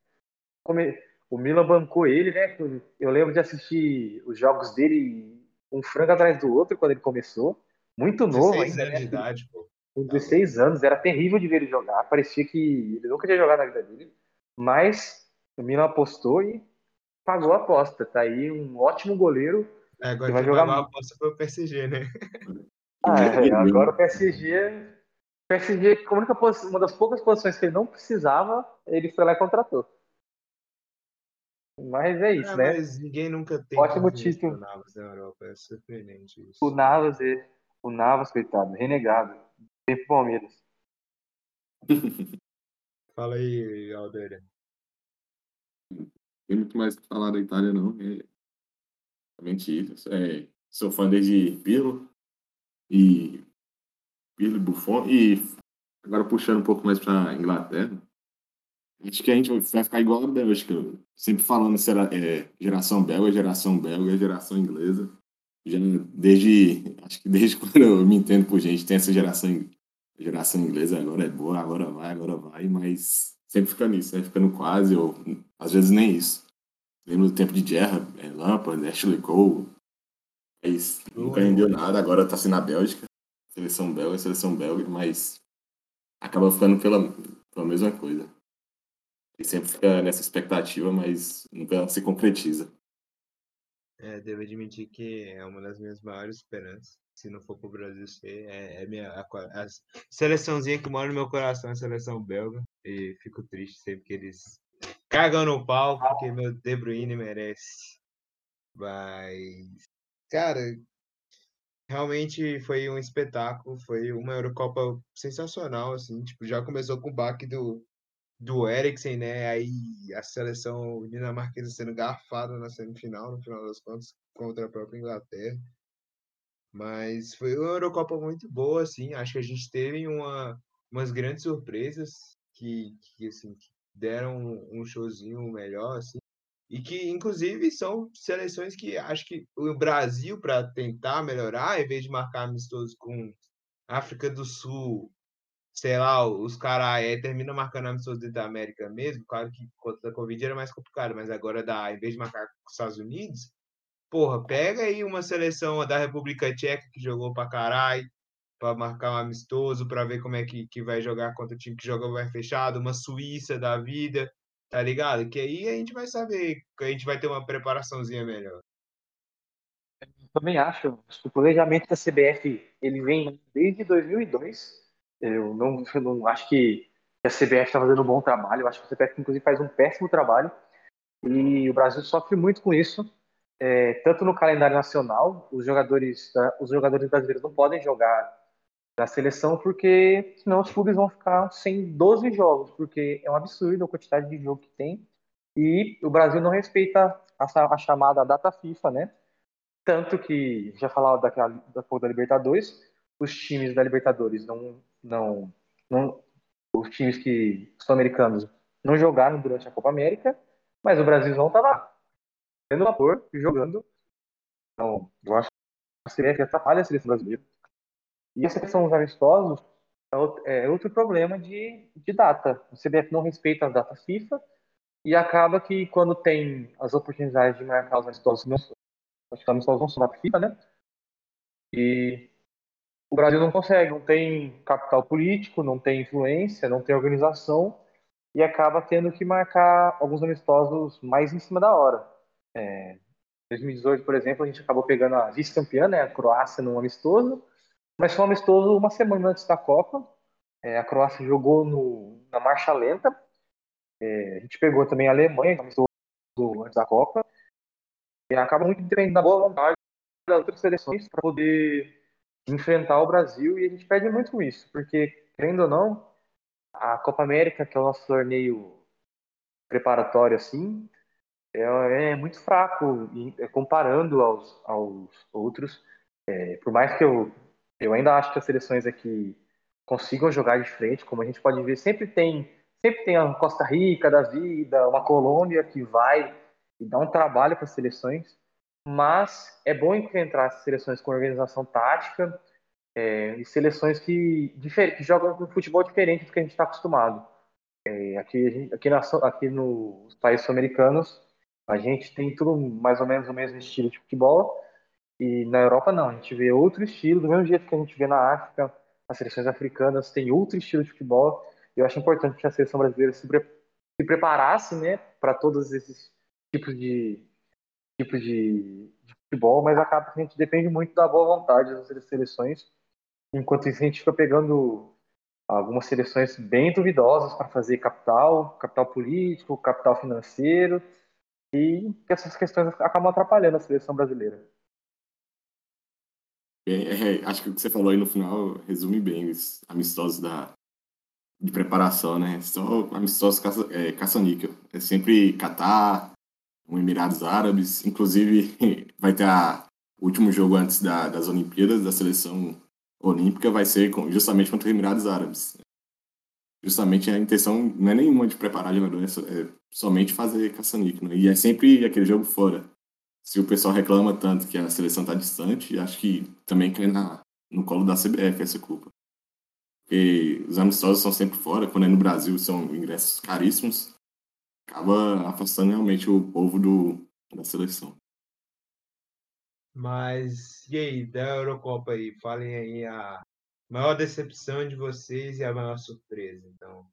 O Milan bancou ele, né? Eu lembro de assistir os jogos dele um frango atrás do outro quando ele começou. Muito novo ainda. Anos né? de idade, pô. Com 16 anos, era terrível de ver ele jogar. Parecia que ele nunca tinha jogado na vida dele. Mas o Milan apostou e pagou a aposta. Tá aí um ótimo goleiro. É, agora que vai jogar a aposta foi o PSG, né? Ah, é, agora o PSG PSG, como única posição, uma das poucas posições que ele não precisava, ele foi lá e contratou. Mas é isso, é, né? Mas ninguém nunca tem ótimo título. O Navas na Europa, é surpreendente isso. O Navas, é, o Navas, coitado, renegado. Tempo Palmeiras. Fala aí, Aldeira. Tem muito mais que falar da Itália, não. É realmente isso. É, sou fã desde Pirlo e Pirlo Buffon. E agora puxando um pouco mais para Inglaterra, acho que a gente vai ficar igual a Bélgica. Sempre falando será é, geração belga, geração belga, geração inglesa. Já desde, acho que desde quando eu me entendo por gente, tem essa geração, geração inglesa, agora é boa, agora vai, agora vai, mas sempre fica nisso, sempre fica no quase, ou às vezes nem isso. Lembro do tempo de Gerra, é, Lampard, Ashley Cole, mas nunca rendeu nada, agora tá sendo na Bélgica seleção belga, seleção belga, mas acaba ficando pela, pela mesma coisa. E sempre fica nessa expectativa, mas nunca se concretiza. É, devo admitir que é uma das minhas maiores esperanças. Se não for pro Brasil ser, é, é minha, a, a, seleçãozinha que mora no meu coração é a seleção belga. E fico triste sempre que eles cagam no pau, porque meu De Bruyne merece. Mas, cara, realmente foi um espetáculo, foi uma Eurocopa sensacional, assim, tipo, já começou com o baque do, do Eriksen, né, aí a seleção dinamarquesa sendo garfada na semifinal, no final das contas, contra a própria Inglaterra, mas foi uma Eurocopa muito boa, assim, acho que a gente teve uma, umas grandes surpresas que, que assim, deram um showzinho melhor, assim, e que, inclusive, são seleções que acho que o Brasil, para tentar melhorar, em vez de marcar amistosos com África do Sul, sei lá, os caras é, terminam marcando amistosos dentro da América mesmo. Claro que contra a Covid era mais complicado, mas agora dá, em vez de marcar com os Estados Unidos, porra, pega aí uma seleção da República Tcheca que jogou pra caralho, para marcar um amistoso, para ver como é que, que vai jogar contra o time que joga vai fechado, uma Suíça da vida Tá ligado? Que aí a gente vai saber, a gente vai ter uma preparaçãozinha melhor. Eu também acho. O planejamento da CBF ele vem desde 2002. Eu não, eu não acho que a CBF está fazendo um bom trabalho. Eu acho que a CBF, inclusive, faz um péssimo trabalho. E o Brasil sofre muito com isso. É, tanto no calendário nacional, os jogadores, os jogadores brasileiros não podem jogar na seleção porque senão os clubes vão ficar sem 12 jogos, porque é um absurdo a quantidade de jogo que tem. E o Brasil não respeita a, a chamada data FIFA, né? Tanto que, já falava daquela, da, da Libertadores, os times da Libertadores não, não, não os times que sul-americanos não jogaram durante a Copa América, mas o Brasil não estava tendo vapor, jogando. Então, eu acho que a CBF atrapalha a seleção brasileira. E a seleção dos amistosos é, é outro problema de, de data. O CBF não respeita as datas FIFA e acaba que quando tem as oportunidades de marcar os amistosos, não, acho que os amistosos não são da FIFA, né? E o Brasil não consegue, não tem capital político, não tem influência, não tem organização e acaba tendo que marcar alguns amistosos mais em cima da hora. É, 2018, por exemplo, a gente acabou pegando a vice-campeã, né, a Croácia, num amistoso, mas foi um amistoso uma semana antes da Copa. É, a Croácia jogou no, na marcha lenta. É, a gente pegou também a Alemanha, amistoso antes da Copa. E acaba muito dependendo da boa vontade das outras seleções para poder enfrentar o Brasil e a gente perde muito com isso, porque, querendo ou não, a Copa América, que é o nosso torneio preparatório assim, é, é muito fraco é, comparando aos, aos outros. É, por mais que eu, eu ainda acho que as seleções aqui consigam jogar de frente, como a gente pode ver, sempre tem sempre tem a Costa Rica da vida, uma Colômbia que vai e dá um trabalho para as seleções mas é bom enfrentar seleções com organização tática é, e seleções que, que jogam um futebol diferente do que a gente está acostumado. É, aqui, aqui, na, aqui nos países sul-americanos, a gente tem tudo mais ou menos o mesmo estilo de futebol, e na Europa não, a gente vê outro estilo, do mesmo jeito que a gente vê na África, as seleções africanas têm outro estilo de futebol, eu acho importante que a seleção brasileira se, pre se preparasse né, para todos esses tipos de, tipo de, de futebol, mas acaba que a gente depende muito da boa vontade das seleções. Enquanto isso, a gente fica pegando algumas seleções bem duvidosas para fazer capital, capital político, capital financeiro, e essas questões acabam atrapalhando a seleção brasileira. É, acho que o que você falou aí no final resume bem os amistosos da, de preparação, né? Só amistosos caça, é, caça-níquel. É sempre Catar, um Emirados Árabes. Inclusive, vai ter a, o último jogo antes da, das Olimpíadas, da seleção olímpica, vai ser com, justamente contra os Emirados Árabes. Justamente a intenção não é nenhuma de preparar jogador, é, é somente fazer caça-níquel. Né? E é sempre aquele jogo fora. Se o pessoal reclama tanto que a seleção está distante, acho que também cai na, no colo da CBF essa culpa. Porque os amistosos são sempre fora, quando é no Brasil são ingressos caríssimos acaba afastando realmente o povo do, da seleção. Mas e aí, da Eurocopa aí, falem aí a maior decepção de vocês e a maior surpresa, então.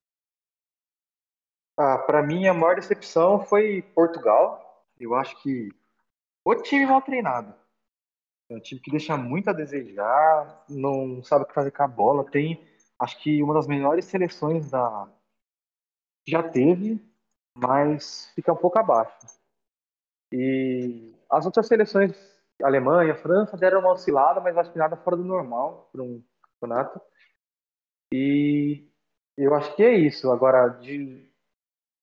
Ah, para mim a maior decepção foi Portugal. Eu acho que o time mal treinado. É um time que deixa muito a desejar, não sabe o que fazer com a bola. Tem, acho que uma das melhores seleções da já teve mas fica um pouco abaixo. E as outras seleções, Alemanha, França, deram uma oscilada, mas acho que nada fora do normal para um campeonato. E eu acho que é isso. Agora, de,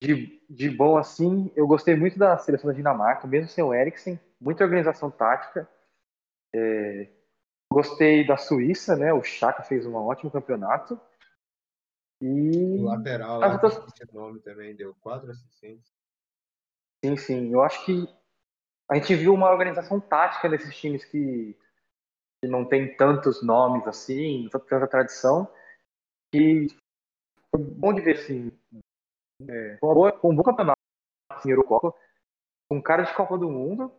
de, de bom assim, eu gostei muito da seleção da Dinamarca, mesmo sem o Eriksen, muita organização tática. É, gostei da Suíça, né? O Chaka fez um ótimo campeonato. E o lateral, as outras... nome também, deu quatro assistências. Sim, sim. Eu acho que a gente viu uma organização tática nesses times que, que não tem tantos nomes assim, tanta tradição. E foi bom de ver, assim, é, com, boa, com um bom campeonato assim, Eurocopa, com cara de Copa do Mundo.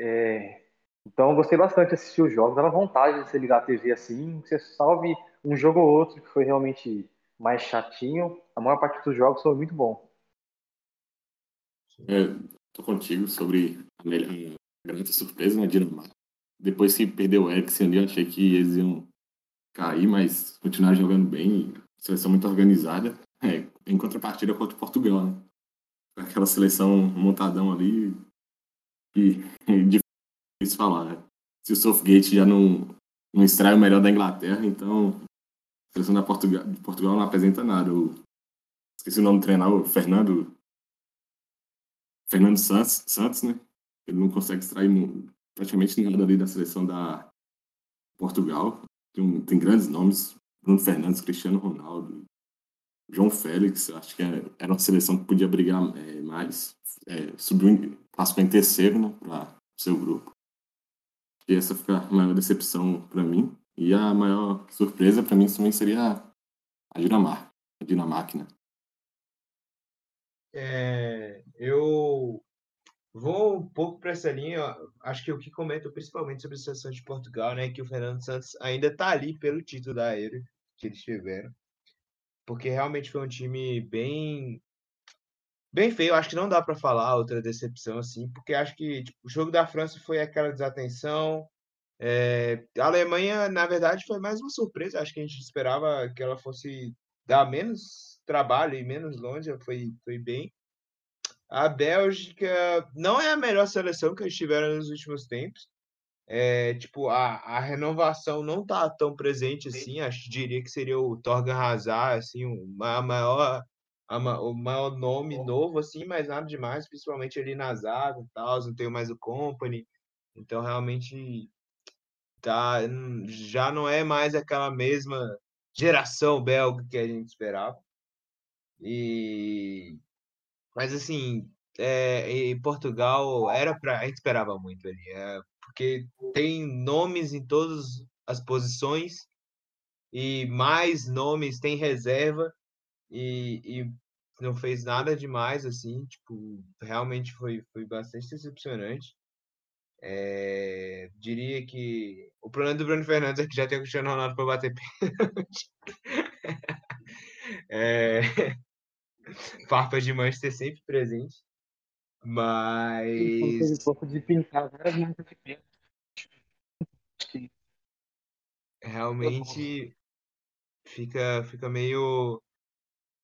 É, então eu gostei bastante de assistir os jogos, dava vontade de você ligar a TV assim, você salve um jogo ou outro que foi realmente mais chatinho, a maior parte dos jogos foi muito bom. É, tô contigo sobre a, melhor, a grande surpresa na Dinamarca. Depois que perdeu o Eriksen ali, eu achei que eles iam cair, mas continuar jogando bem. Seleção muito organizada. Em contrapartida contra Portugal, né? Aquela seleção montadão ali e, e difícil falar, né? Se o Southgate já não, não extrai o melhor da Inglaterra, então a seleção da Portugal, de Portugal não apresenta nada. O, esqueci o nome do treinador, Fernando Fernando Santos, Santos, né? Ele não consegue extrair praticamente nada ali da seleção da Portugal. Tem, tem grandes nomes, Bruno Fernandes, Cristiano Ronaldo, João Félix, acho que é, era uma seleção que podia brigar é, mais. É, subiu, passou em terceiro né, para o seu grupo. E essa foi a maior decepção para mim. E a maior surpresa para mim também seria a Dinamarca. A Dinamarca, né? É, eu vou um pouco para essa linha. Acho que o que comento principalmente sobre a seleção de Portugal, né, que o Fernando Santos ainda está ali pelo título da Euro que eles tiveram porque realmente foi um time bem bem feio. Acho que não dá para falar outra decepção assim, porque acho que tipo, o jogo da França foi aquela desatenção. É, a Alemanha, na verdade, foi mais uma surpresa. Acho que a gente esperava que ela fosse dar menos trabalho e menos longe. Foi, foi bem. A Bélgica não é a melhor seleção que eles tiveram nos últimos tempos. É, tipo, a, a renovação não tá tão presente assim, acho diria que seria o Torgan Hazard, assim, o maior, a, o maior nome novo, assim, mas nada demais, principalmente ali na zaga e tal, não tenho mais o Company, então realmente tá, já não é mais aquela mesma geração belga que a gente esperava. E mas assim, é, em Portugal era para a gente esperava muito ali. É, porque tem nomes em todas as posições e mais nomes tem reserva e, e não fez nada demais assim, tipo, realmente foi, foi bastante decepcionante. É, diria que o problema do Bruno Fernandes é que já tem o Cristiano Ronaldo para bater pênalti. é, farpas de Manchester sempre presente. Mas. Teve um pouco de pintar várias marcas de. Realmente fica, fica meio,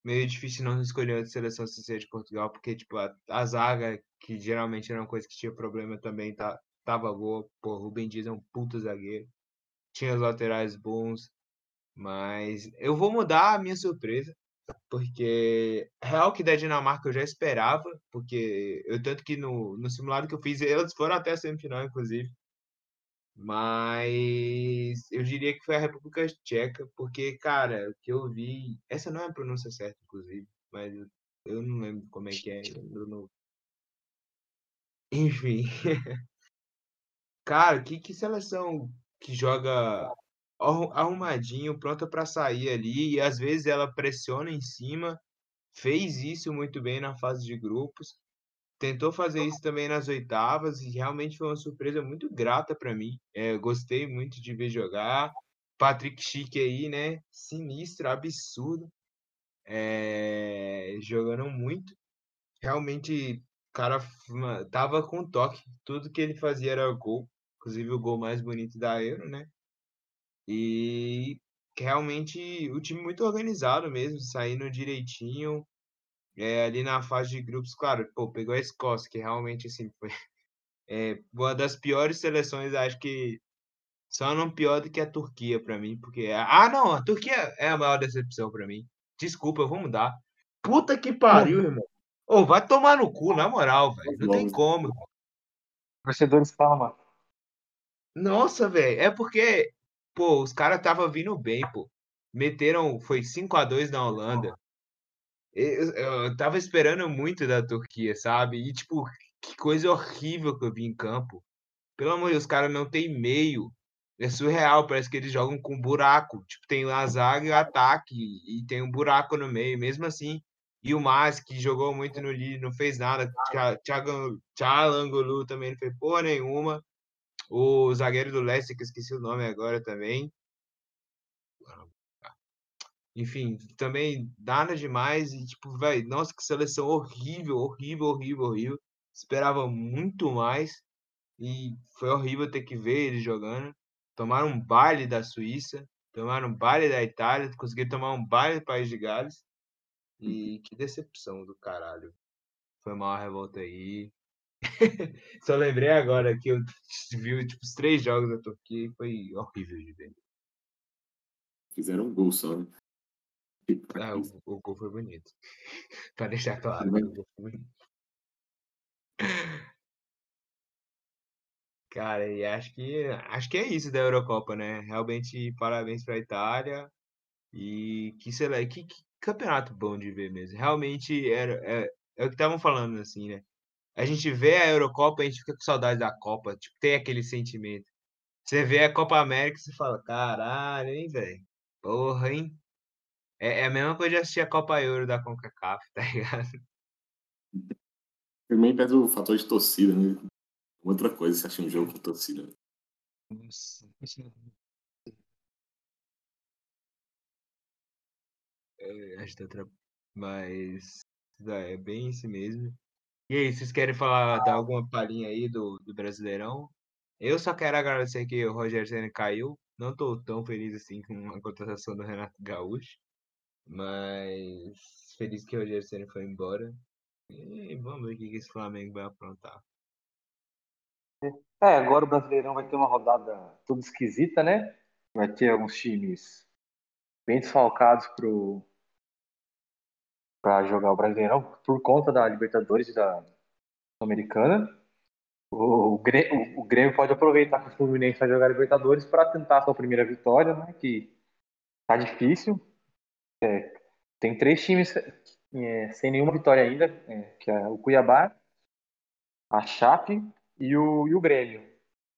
meio difícil não escolher a seleção sincera de Portugal, porque tipo, a, a, zaga, que geralmente era uma coisa que tinha problema também, tá, tava boa. Pô, Rubem Dias é um puto zagueiro. Tinha os laterais bons. Mas eu vou mudar a minha surpresa porque real que da Dinamarca eu já esperava, porque eu tanto que no, no simulado que eu fiz, eles foram até a semifinal, inclusive. Mas eu diria que foi a República Tcheca, porque, cara, o que eu vi. Essa não é a pronúncia certa, inclusive, mas eu não lembro como é que é. No... Enfim. cara, que, que seleção que joga arrumadinho, pronta para sair ali, e às vezes ela pressiona em cima. Fez isso muito bem na fase de grupos. Tentou fazer isso também nas oitavas e realmente foi uma surpresa muito grata para mim. É, gostei muito de ver jogar. Patrick Chique aí, né? Sinistro, absurdo. É, jogando muito. Realmente, cara tava com toque. Tudo que ele fazia era gol. Inclusive o gol mais bonito da Euro, né? E realmente o time muito organizado mesmo, saindo direitinho. É, ali na fase de grupos, claro, pô, pegou a Escócia, que realmente assim foi é, uma das piores seleções, acho que só não pior do que a Turquia para mim, porque ah, não, a Turquia é a maior decepção para mim. Desculpa, eu vou mudar. Puta que pariu, irmão. Ô, vai tomar no cu, na moral, velho. Não tem como. Torcedores, calma. Nossa, velho, é porque Pô, os caras estavam vindo bem, pô. Meteram, foi 5 a 2 na Holanda. Eu, eu tava esperando muito da Turquia, sabe? E, tipo, que coisa horrível que eu vi em campo. Pelo amor de Deus, os caras não tem meio. É surreal, parece que eles jogam com buraco. Tipo, tem a zaga e o ataque, e tem um buraco no meio, mesmo assim. E o Mas, que jogou muito no Lille, não fez nada. Thiago também não fez porra nenhuma. O zagueiro do Leicester, que esqueci o nome agora também. Enfim, também nada demais. E, tipo, velho, nossa, que seleção horrível, horrível, horrível, horrível. Esperava muito mais. E foi horrível ter que ver eles jogando. Tomaram um baile da Suíça, tomaram um baile da Itália, conseguiram tomar um baile do País de Gales. E que decepção do caralho. Foi mal a revolta aí. Só lembrei agora que eu vi tipo, os três jogos da Turquia e foi horrível de ver. Fizeram um gol só, né? Ah, o, o gol foi bonito. pra deixar claro, o gol foi bonito. Cara, e acho que acho que é isso da Eurocopa, né? Realmente parabéns para a Itália e que sei lá, que, que campeonato bom de ver mesmo. Realmente era é, é o que estavam falando assim, né? A gente vê a Eurocopa, a gente fica com saudade da Copa, tipo, tem aquele sentimento. Você vê a Copa América e você fala, caralho, hein, velho? Porra, hein? É, é a mesma coisa de assistir a Copa Euro da CONCACAF, tá ligado? Também pesa o fator de torcida, né? Outra coisa, você acha um jogo com torcida. Nossa. É, acho que tá tra... Mas é bem isso mesmo. E aí, vocês querem falar, dar alguma palhinha aí do, do Brasileirão? Eu só quero agradecer que o Roger Senna caiu. Não tô tão feliz assim com a contratação do Renato Gaúcho. Mas feliz que o Roger Senna foi embora. E vamos ver o que esse Flamengo vai aprontar. É, agora o Brasileirão vai ter uma rodada toda esquisita, né? Vai ter alguns times bem desfalcados pro para jogar o Brasileirão por conta da Libertadores e da Sul-Americana. O, o, Grêmio, o, Grêmio pode aproveitar que o Fluminense vai jogar Libertadores para tentar a sua primeira vitória, né? Que tá difícil. É, tem três times é, sem nenhuma vitória ainda, é, que é o Cuiabá, a Chape e o, e o Grêmio.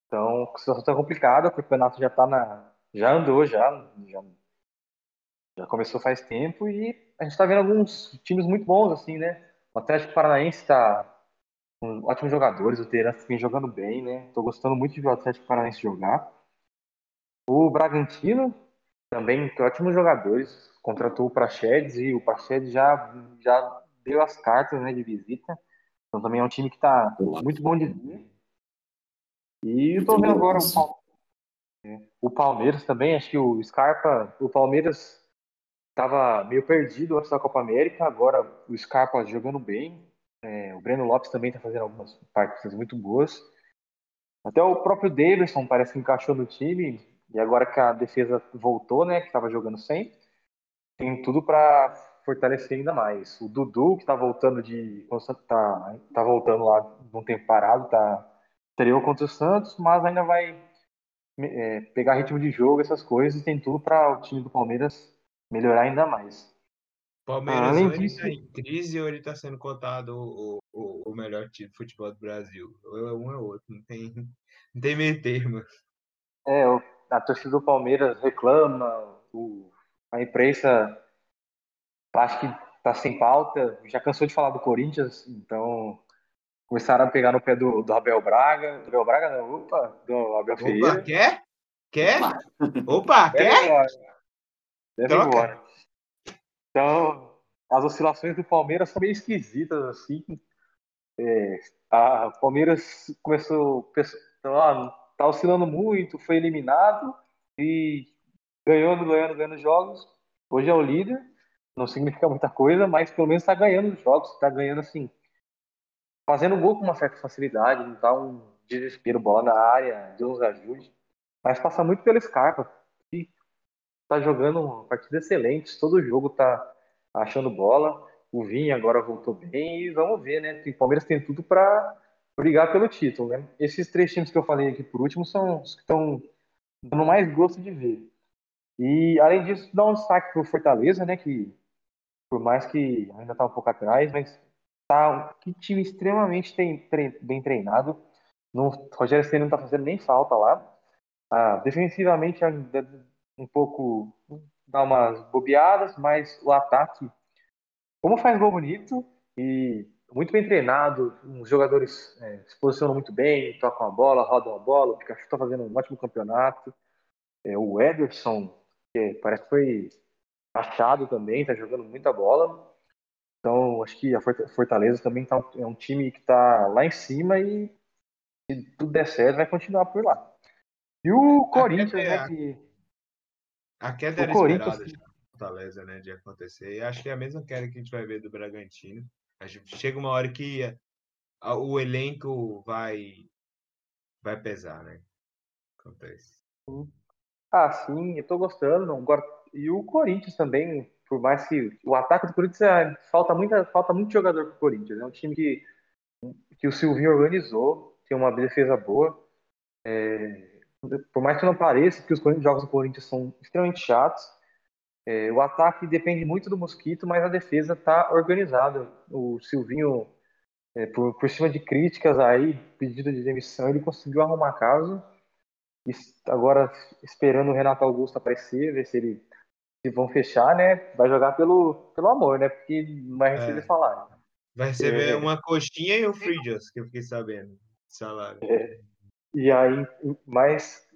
Então, a situação está complicada, o campeonato já tá na. já andou, já, já, já começou faz tempo e a gente está vendo alguns times muito bons, assim, né? O Atlético Paranaense está com ótimos jogadores, o Terence vem jogando bem, né? Estou gostando muito de ver o Atlético Paranaense jogar. O Bragantino também tem ótimos jogadores, contratou o Praxedes e o Praxedes já, já deu as cartas né, de visita. Então também é um time que está muito bom de ver. E estou vendo agora o, Palmeiras também, acho que o Scarpa, o Palmeiras estava meio perdido antes da Copa América, agora o Scarpa jogando bem, é, o Breno Lopes também está fazendo algumas partidas muito boas. Até o próprio Davidson parece que encaixou no time, e agora que a defesa voltou, né, que estava jogando sem, tem tudo para fortalecer ainda mais. O Dudu, que está voltando de. Tá, tá voltando lá de um tempo parado, tá estreou contra o Santos, mas ainda vai é, pegar ritmo de jogo, essas coisas, e tem tudo para o time do Palmeiras melhorar ainda mais. Palmeiras Além ou ele disso... tá em crise ou ele está sendo cotado o, o, o melhor time de futebol do Brasil. Ou é um ou outro, não tem, não tem meio termo. É, a torcida do Palmeiras reclama, o, a imprensa acho que tá sem pauta, já cansou de falar do Corinthians, então começaram a pegar no pé do, do Abel Braga. Do Abel Braga, não, opa, do Abel opa, Ferreira. Quer? Quer? Opa, Deve quer? Embora. Deve ir embora. Então, as oscilações do Palmeiras são meio esquisitas, assim. É, a Palmeiras começou. Ó, tá oscilando muito, foi eliminado e ganhando, ganhando, ganhando jogos. Hoje é o líder. Não significa muita coisa, mas pelo menos está ganhando os jogos, está ganhando assim fazendo gol com uma certa facilidade, não tá um desespero, bola na área, Deus ajude. Mas passa muito pelo Scarpa, tá jogando partidas excelentes, todo jogo tá achando bola. O Vinha agora voltou bem e vamos ver, né? O Palmeiras tem tudo para brigar pelo título, né? Esses três times que eu falei aqui por último são os que estão dando mais gosto de ver. E além disso, dá um destaque pro Fortaleza, né? Que por mais que ainda tá um pouco atrás, mas tá que time extremamente bem treinado. O Rogério Ceni não tá fazendo nem falta lá. Ah, defensivamente um pouco dá umas bobeadas, mas o ataque, como faz gol bonito e muito bem treinado, os jogadores é, se posicionam muito bem, tocam a bola, rodam a bola, o Pikachu está fazendo um ótimo campeonato. É, o Ederson, que parece que foi achado também, está jogando muita bola. Então, acho que a Fortaleza também tá, é um time que está lá em cima e se tudo der certo, vai continuar por lá. E o Corinthians, né? Que... A queda era o Corinthians, esperada. Fortaleza, né, de acontecer. E acho que é a mesma queda que a gente vai ver do Bragantino. Chega uma hora que o elenco vai vai pesar, né? Acontece. Ah, sim, eu tô gostando. E o Corinthians também, por mais que o ataque do Corinthians é, falta, muita, falta muito jogador pro Corinthians. É um time que, que o Silvinho organizou, tem uma defesa boa. É, por mais que não pareça que os jogos do Corinthians são extremamente chatos, é, o ataque depende muito do Mosquito, mas a defesa está organizada. O Silvinho, é, por, por cima de críticas aí, pedido de demissão, ele conseguiu arrumar a casa. E agora esperando o Renato Augusto aparecer, ver se ele se vão fechar, né? Vai jogar pelo, pelo amor, né? Porque não vai receber é. salário. Vai receber é. uma coxinha e o free just, que eu fiquei sabendo. Salário. É. E aí, mas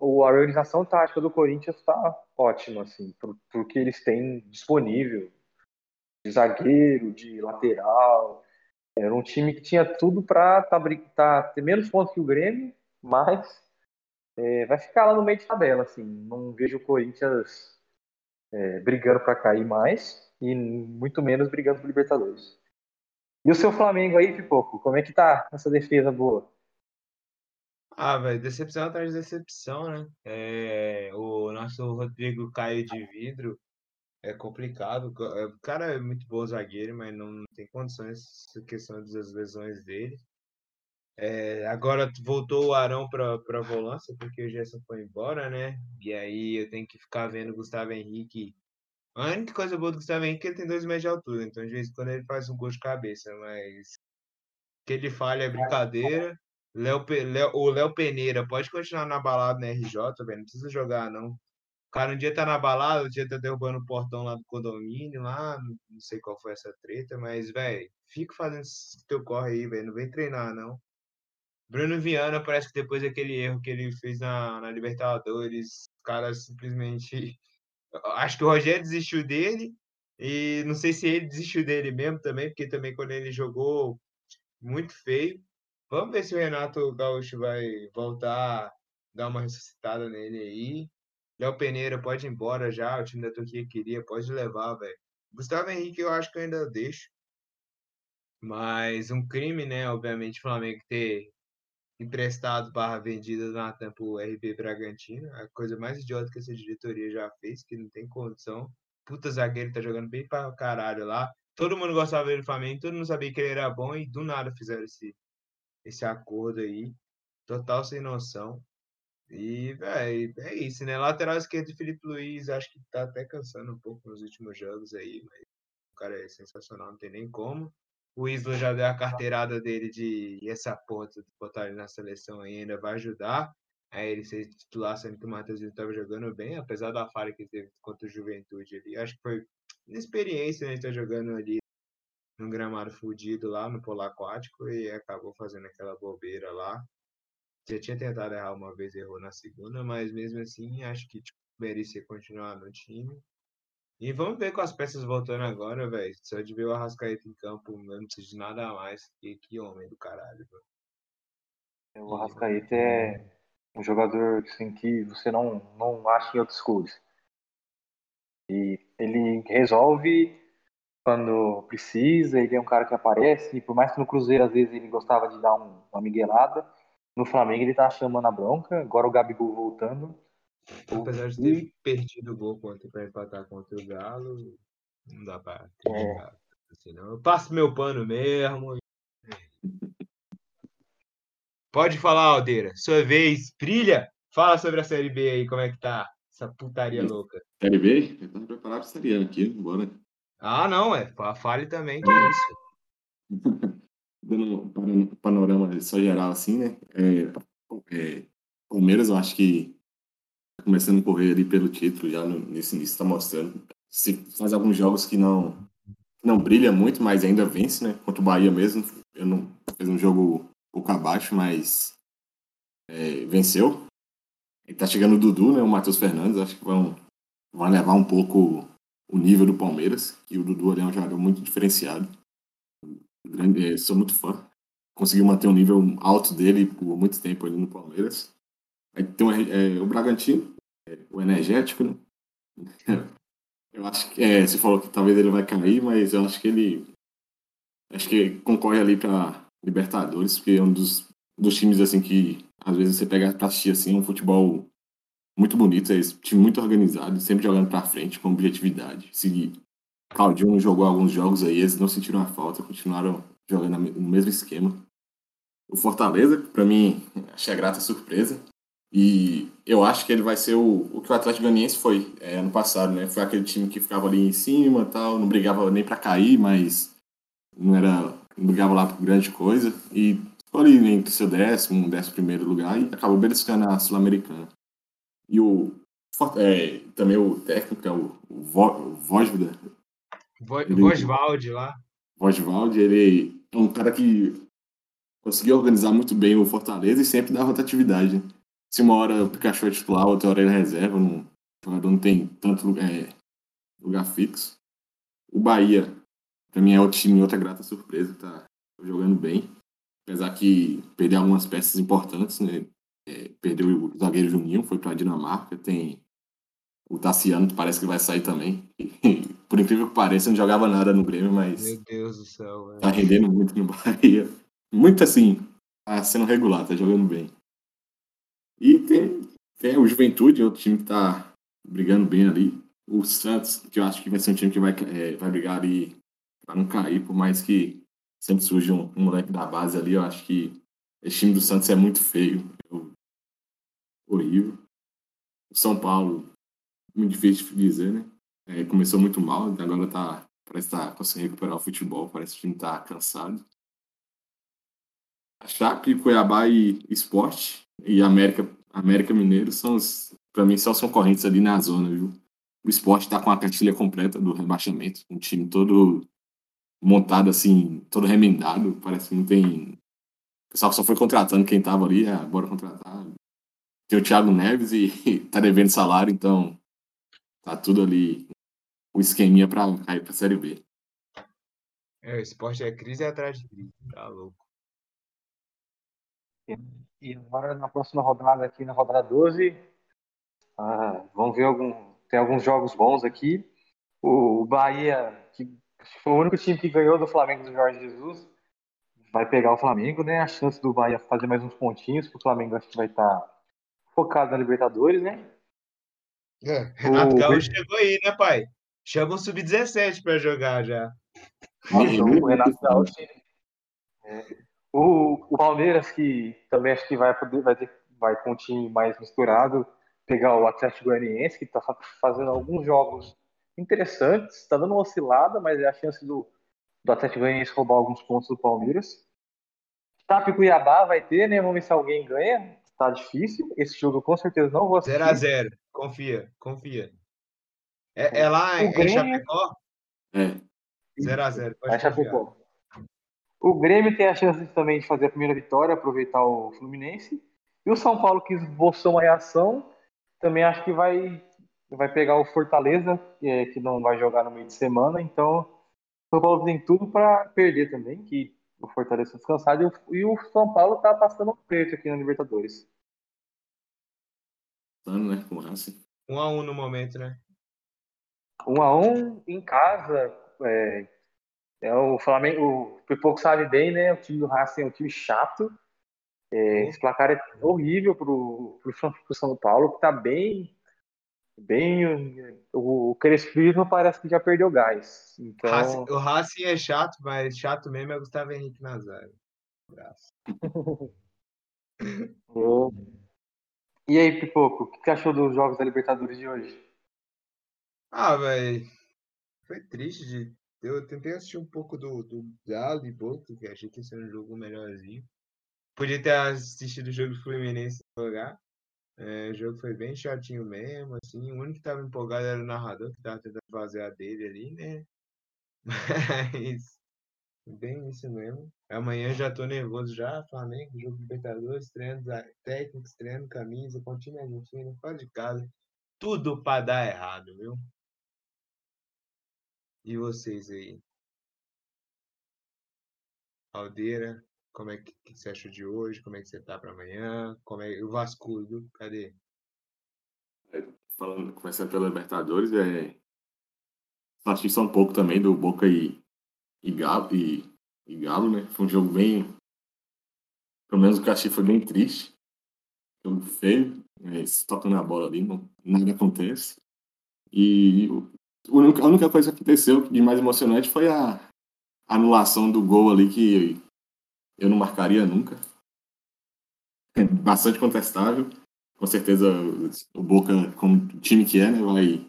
a organização tática do Corinthians está ótima, assim, porque eles têm disponível de zagueiro, de lateral. Era um time que tinha tudo para tá, tá, ter menos pontos que o Grêmio, mas é, vai ficar lá no meio de tabela. Assim. Não vejo o Corinthians é, brigando para cair mais e muito menos brigando por Libertadores. E o seu Flamengo aí, Pipoco, como é que tá essa defesa boa? Ah, velho, decepção atrás de decepção, né? É, o nosso Rodrigo caiu de vidro, é complicado. É, o cara é muito bom zagueiro, mas não tem condições, essa questão das lesões dele. É, agora voltou o Arão para volância, porque o Gerson foi embora, né? E aí eu tenho que ficar vendo o Gustavo Henrique. A única coisa boa do Gustavo Henrique é que ele tem dois metros de altura, então de vez em quando ele faz um gol de cabeça, mas que ele falha é brincadeira. Léo, Léo, o Léo Peneira pode continuar na balada na RJ, velho. Não precisa jogar, não. O cara um dia tá na balada, outro dia tá derrubando o portão lá do condomínio, lá. Não sei qual foi essa treta, mas, velho, fica fazendo esse teu corre aí, velho. Não vem treinar, não. Bruno Viana parece que depois daquele erro que ele fez na, na Libertadores, o cara simplesmente. Acho que o Rogério desistiu dele. E não sei se ele desistiu dele mesmo também, porque também quando ele jogou muito feio. Vamos ver se o Renato Gaúcho vai voltar, dar uma ressuscitada nele aí. Léo Peneira pode ir embora já, o time da Turquia queria, pode levar, velho. Gustavo Henrique eu acho que eu ainda deixo. Mas um crime, né? Obviamente, o Flamengo ter emprestado barra vendido Natan pro RB Bragantino. A coisa mais idiota que essa diretoria já fez, que não tem condição. Puta zagueiro tá jogando bem pra caralho lá. Todo mundo gostava dele do Flamengo, todo mundo sabia que ele era bom e do nada fizeram esse esse acordo aí. Total sem noção. E, velho, é isso, né? Lateral esquerdo, Felipe Luiz, acho que tá até cansando um pouco nos últimos jogos aí, mas o cara é sensacional, não tem nem como. O Isla já deu a carteirada dele de e essa ponta de botar ele na seleção ainda vai ajudar. Aí ele ser titular, sendo que o Matheus estava jogando bem, apesar da falha que teve contra o Juventude ali. Acho que foi inexperiência, né? Ele tá jogando ali num gramado fudido lá no polo aquático e acabou fazendo aquela bobeira lá. Já tinha tentado errar uma vez, errou na segunda, mas mesmo assim acho que tipo, merecia continuar no time. E vamos ver com as peças voltando agora, velho. Só de ver o Arrascaeta em campo, eu não preciso de nada mais. Que, que homem do caralho, velho. O Arrascaeta é um jogador assim, que você não, não acha em outros clubes. E ele resolve quando precisa, ele é um cara que aparece, e por mais que no Cruzeiro às vezes ele gostava de dar um, uma miguelada, no Flamengo ele tá chamando a bronca, agora o Gabigol voltando. Apesar de ter perdido o gol contra, pra empatar contra o Galo, não dá pra é. assim, não. Eu passo meu pano mesmo. Pode falar, Aldeira. Sua vez, brilha. Fala sobre a Série B aí, como é que tá? Essa putaria louca. Série B? Eu tô preparado pra Série A aqui, bora. Ah, não, é. Fale também, que é isso. Dando um panorama só geral, assim, né? É, é, Palmeiras, eu acho que tá começando a correr ali pelo título já no, nesse início, tá mostrando. Se faz alguns jogos que não não brilha muito, mas ainda vence, né? Contra o Bahia mesmo, eu não fez um jogo um pouco abaixo, mas é, venceu. E tá chegando o Dudu, né? O Matheus Fernandes, acho que vão, vão levar um pouco o nível do Palmeiras, que o Dudu ali é um jogador muito diferenciado. Grande, é, sou muito fã. Conseguiu manter um nível alto dele por muito tempo ali no Palmeiras. Aí tem é, o Bragantino, é, o energético, né? Eu acho que é, você falou que talvez ele vai cair, mas eu acho que ele acho que concorre ali para Libertadores, porque é um dos, dos times assim que às vezes você pega pra assistir assim, um futebol muito bonito, é esse time muito organizado, sempre jogando para frente com objetividade. Se Claudio não jogou alguns jogos aí, eles não sentiram a falta, continuaram jogando no mesmo esquema. O Fortaleza, para mim, achei a grata surpresa. E eu acho que ele vai ser o, o que o Atlético Goianiense foi é, ano passado, né? Foi aquele time que ficava ali em cima tal, não brigava nem para cair, mas não era não brigava lá por grande coisa. E ficou ali entre seu décimo, décimo primeiro lugar e acabou beliscando a Sul-Americana. E o é, também o técnico, que é o, o Vojvoda. Vosvaldi lá. Vosvaldi, ele é um cara que conseguiu organizar muito bem o Fortaleza e sempre dá rotatividade. Se uma hora o Pikachu é titular, outra hora ele é reserva, não, o jogador não tem tanto lugar, é, lugar fixo. O Bahia, mim, é outro time, outra grata surpresa, tá jogando bem. Apesar que perdeu algumas peças importantes, né? É, perdeu o zagueiro Juninho, foi para a Dinamarca. Tem o Tassiano, que parece que vai sair também. por incrível que pareça, não jogava nada no Grêmio, mas. Meu Deus do céu, velho. Tá rendendo muito no Bahia. Muito assim, tá sendo regular, tá jogando bem. E tem, tem o Juventude, outro time que tá brigando bem ali. O Santos, que eu acho que vai ser um time que vai, é, vai brigar ali para não cair, por mais que sempre surge um, um moleque da base ali, eu acho que esse time do Santos é muito feio. Horrível. O São Paulo, muito difícil de dizer, né? É, começou muito mal, agora tá, parece estar tá conseguindo recuperar o futebol, parece que o time tá cansado. A Chape, Cuiabá e Esporte e América, América Mineiro são para mim, são os concorrentes ali na zona, viu? O Esporte tá com a cartilha completa do rebaixamento, um time todo montado assim, todo remendado, parece que não tem. O pessoal só foi contratando quem tava ali, é, bora contratar. Tem o Thiago Neves e tá devendo salário, então tá tudo ali o esqueminha pra cair pra Série B. É, o esporte é crise atrás de crise, tá louco. E agora na próxima rodada aqui, na rodada 12, ah, vamos ver algum. Tem alguns jogos bons aqui. O Bahia, que foi o único time que ganhou do Flamengo do Jorge Jesus, vai pegar o Flamengo, né? A chance do Bahia fazer mais uns pontinhos, porque o Flamengo acho que vai estar tá focado na Libertadores, né? É, Renato o... Gaúcho chegou aí, né, pai? Chama o Sub-17 para jogar já. Nossa, o Renato Gaúcho. É. O, o Palmeiras, que também acho que vai poder, vai, ter, vai com um time mais misturado, pegar o Atlético Goianiense, que está fazendo alguns jogos interessantes, está dando uma oscilada, mas é a chance do, do Atlético Goianiense roubar alguns pontos do Palmeiras. Chape Cuiabá vai ter, né? Vamos ver se alguém ganha. Tá difícil. Esse jogo eu com certeza não vou assistir. 0x0. Confia, confia. É, é lá em, Grêmio... Chapecó? É. 0x0. É Chapecó. O Grêmio tem a chance também de fazer a primeira vitória, aproveitar o Fluminense. E o São Paulo, que esboçou uma reação, também acho que vai, vai pegar o Fortaleza, que, é, que não vai jogar no meio de semana. Então, o São Paulo tem tudo para perder também, que o Fortaleza descansado. E o, e o São Paulo está passando preto aqui na Libertadores. Ano, né? Com Racing. Um a um no momento, né? Um a um em casa. É, é o Flamengo, o Pipoco sabe bem, né? O time do Racing é um time chato. É, esse placar é horrível pro, pro, pro São Paulo, que tá bem. Bem. O, o Crespismo parece que já perdeu gás. Então... Racing, o Racing é chato, mas chato mesmo é Gustavo Henrique Nazário. e aí, Pipoco, o que você achou dos jogos da Libertadores de hoje? Ah, velho. Foi triste de eu tentei assistir um pouco do, do Galo e Boca, que achei que ia ser um jogo melhorzinho. Podia ter assistido o jogo do Fluminense jogar. É, o jogo foi bem chatinho mesmo, assim. O único que tava empolgado era o narrador, que tava tentando fazer a dele ali, né? Mas bem isso mesmo. Amanhã já tô nervoso já, Flamengo, jogo Libertadores, treino técnicos, treino, camisa, continha Argentina, fora de casa. Tudo para dar errado, viu? E vocês aí? Aldeira, como é que, que você achou de hoje? Como é que você tá para amanhã? Como é o Vascudo? Cadê? É, falando, começando pela Libertadores, é assisti só um pouco também do Boca e, e, Galo, e, e Galo, né? Foi um jogo bem. Pelo menos o que foi bem triste. Jogo feio, mas tocando a bola ali, não, nada acontece. E a única coisa que aconteceu de mais emocionante foi a anulação do gol ali que eu não marcaria nunca. Bastante contestável. Com certeza o Boca, como time que é, né, vai,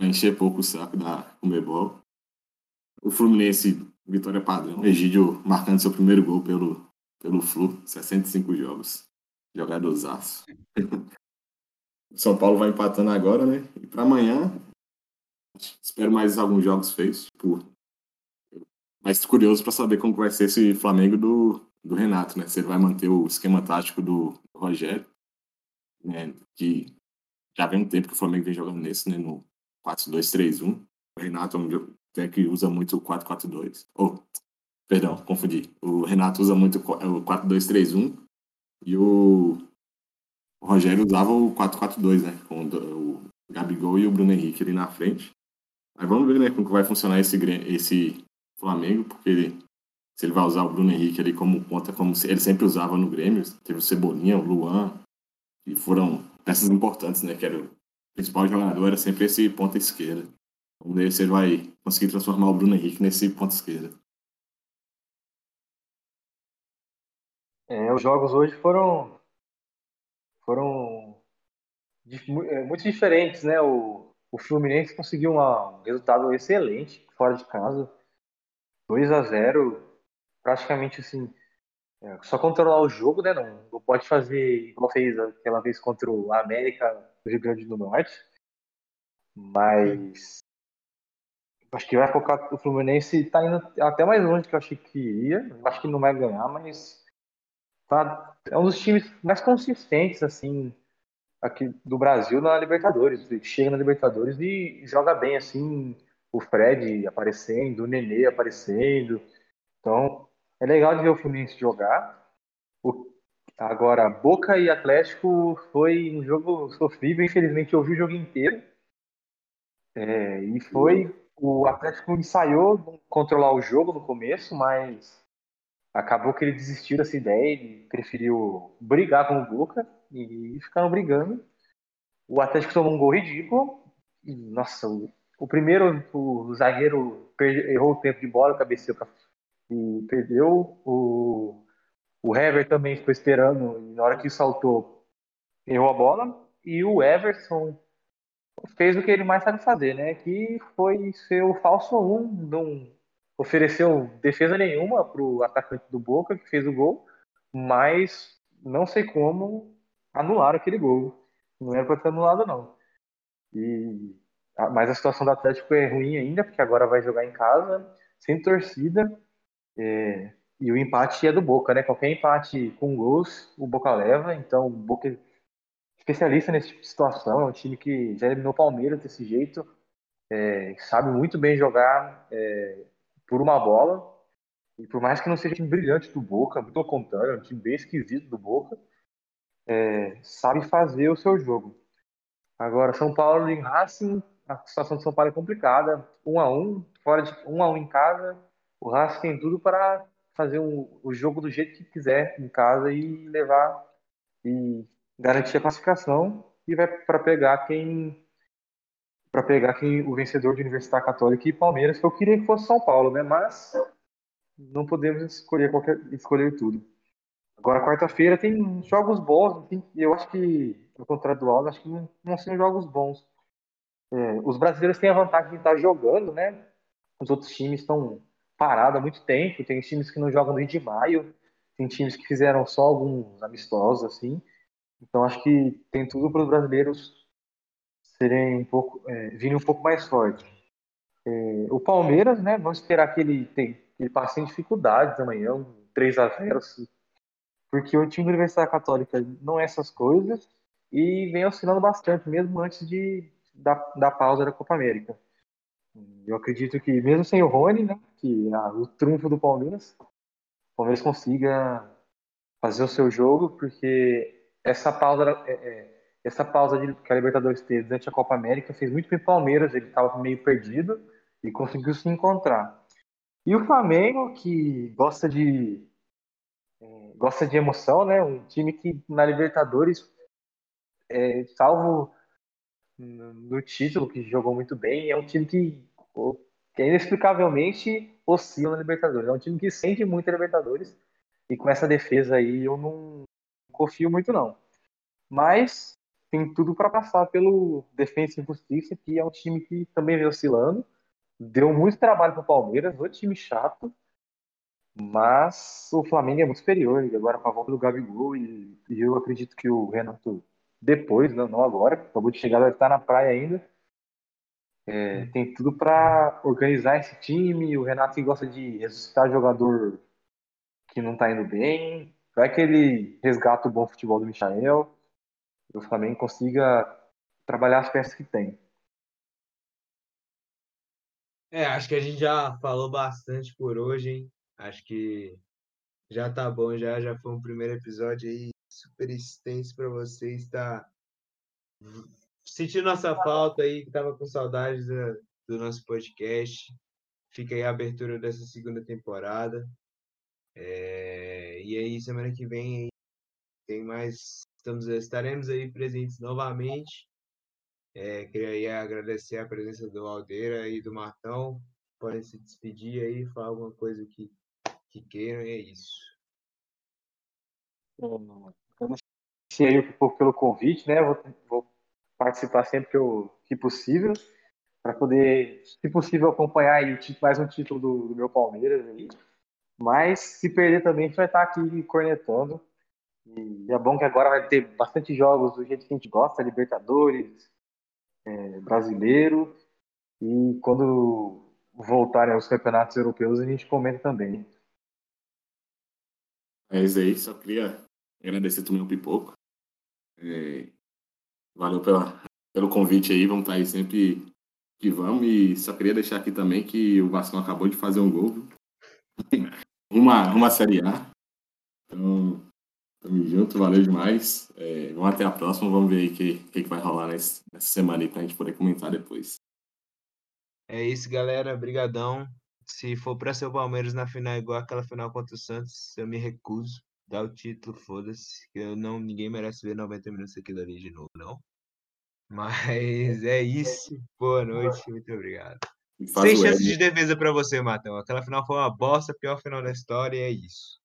encher pouco o saco da Comebol. O Fluminense, vitória padrão. Egídio marcando seu primeiro gol pelo, pelo Flu, 65 jogos. Jogadorzaço. São Paulo vai empatando agora, né? E para amanhã, espero mais alguns jogos feitos. Tipo, mas curioso para saber como vai ser esse Flamengo do, do Renato, né? Se ele vai manter o esquema tático do Rogério, né? Que já vem um tempo que o Flamengo vem jogando nesse, né? No 4-2-3-1. O Renato é um que usa muito o 4-4-2. Oh, perdão, confundi. O Renato usa muito o 4-2-3-1 e o o Rogério usava o 4-4-2, né? Com o Gabigol e o Bruno Henrique ali na frente. Aí vamos ver, né, como que vai funcionar esse, esse Flamengo, porque ele, se ele vai usar o Bruno Henrique ali como ponta, como ele sempre usava no Grêmio, teve o Cebolinha, o Luan, e foram peças importantes, né? Que era o principal jogador, era sempre esse ponta esquerda. Vamos ver se ele vai conseguir transformar o Bruno Henrique nesse ponta esquerda. É, os jogos hoje foram foram é, muito diferentes, né? O, o Fluminense conseguiu uma, um resultado excelente fora de casa, 2 a 0 praticamente assim, é, só controlar o jogo, né? Não, não pode fazer igual fez aquela vez contra o América do Rio Grande do Norte, mas acho que vai focar o Fluminense tá indo até mais longe do que eu achei que iria. Acho que não vai ganhar, mas tá, é um dos times mais consistentes, assim, aqui do Brasil na Libertadores. Chega na Libertadores e joga bem, assim, o Fred aparecendo, o Nenê aparecendo. Então, é legal de ver o Fluminense jogar. O, agora, Boca e Atlético foi um jogo sofrível. Infelizmente, eu vi o jogo inteiro. É, e foi. O Atlético ensaiou controlar o jogo no começo, mas acabou que ele desistiu dessa ideia, ele preferiu brigar com o Boca e ficaram brigando. O Atlético tomou um gol ridículo. E, nossa, o, o primeiro, o zagueiro errou o tempo de bola, cabeceou e perdeu. O, o Hever também ficou esperando, e na hora que saltou, errou a bola. E o Everson fez o que ele mais sabe fazer, né? Que foi ser o falso 1, um, não ofereceu defesa nenhuma para o atacante do Boca, que fez o gol, mas não sei como anular aquele gol. Não era para ter anulado, não. E, mas a situação do Atlético é ruim ainda, porque agora vai jogar em casa, sem torcida, é, e o empate é do Boca, né? Qualquer empate com gols, o Boca leva, então o Boca é especialista nesse tipo de situação, é um time que já eliminou o Palmeiras desse jeito, é, sabe muito bem jogar é, por uma bola. E por mais que não seja um time brilhante do Boca, muito ao contrário, é um time bem esquisito do Boca, é, sabe fazer o seu jogo. Agora, São Paulo e Racing, a situação de São Paulo é complicada. Um a um, fora de um a um em casa, o Racing tem tudo para fazer um, o jogo do jeito que quiser em casa e levar e garantir a classificação e vai para pegar quem para pegar quem, o vencedor de Universidade Católica e Palmeiras, que eu queria que fosse São Paulo, né? Mas não podemos escolher qualquer escolher tudo. Agora quarta-feira tem jogos bons, e eu acho que ao contrário do Aldo, acho que não, não são jogos bons. É, os brasileiros têm a vantagem de estar jogando, né? Os outros times estão parados há muito tempo. Tem times que não jogam desde maio, tem times que fizeram só alguns amistosos assim. Então acho que tem tudo para os brasileiros serem um pouco, é, virem um pouco mais forte. É, o Palmeiras, né, vamos esperar que ele, tem, que ele passe sem dificuldades amanhã, um 3 a 0 porque o time da Universidade Católica não é essas coisas e vem oscilando bastante, mesmo antes de, da, da pausa da Copa América. Eu acredito que, mesmo sem o Rony, né, que é o trunfo do Palmeiras, o Palmeiras consiga fazer o seu jogo, porque essa pausa é, é, essa pausa de, que a Libertadores teve durante a Copa América fez muito bem o Palmeiras, ele estava meio perdido. e conseguiu se encontrar. E o Flamengo, que gosta de é, gosta de emoção, né? Um time que na Libertadores, é, salvo no título, que jogou muito bem, é um time que, que inexplicavelmente oscila na Libertadores. É um time que sente muito a Libertadores e com essa defesa aí eu não confio muito não. Mas tem tudo para passar pelo Defensa e Justiça, que é um time que também vem oscilando. Deu muito trabalho para o Palmeiras, outro time chato, mas o Flamengo é muito superior. E agora com a volta do Gabigol, e, e eu acredito que o Renato, depois, não, não agora, acabou de chegar, deve estar na praia ainda. É, tem tudo para organizar esse time. O Renato que gosta de ressuscitar jogador que não está indo bem. Vai que ele resgata o bom futebol do Michael e o Flamengo consiga trabalhar as peças que tem. É, acho que a gente já falou bastante por hoje, hein? Acho que já tá bom, já, já foi um primeiro episódio aí extenso para vocês, tá sentindo nossa falta aí, que tava com saudades do, do nosso podcast. Fica aí a abertura dessa segunda temporada. É, e aí, semana que vem tem mais. Estamos, estaremos aí presentes novamente. É, queria aí agradecer a presença do Aldeira e do Martão. Podem se despedir aí, falar alguma coisa que, que queiram, e é isso. Agradecer pelo convite, né? Vou, vou participar sempre que, eu, que possível, para poder, se possível, acompanhar aí mais um título do, do meu Palmeiras aí. Mas se perder também, a gente vai estar aqui cornetando. E é bom que agora vai ter bastante jogos do jeito que a gente gosta, Libertadores, é, Brasileiro. E quando voltarem aos campeonatos europeus, a gente comenta também. É isso aí, só queria agradecer também o Pipoco. É, valeu pela, pelo convite aí, vamos estar aí sempre que vamos. E só queria deixar aqui também que o Vasco acabou de fazer um gol. uma, uma Série A. Então, tamo junto, valeu demais. É, vamos até a próxima, vamos ver o que, que, que, vai rolar nesse, nessa semana aí pra gente poder comentar depois. É isso, galera. Brigadão. Se for para ser o Palmeiras na final igual aquela final contra o Santos, eu me recuso. Dá o título, foda-se. Eu não, ninguém merece ver 90 minutos aquilo ali de novo, não. Mas é isso. Boa noite, muito obrigado. Sem chance de defesa para você, Matão. Aquela final foi uma bosta, pior final da história, e é isso.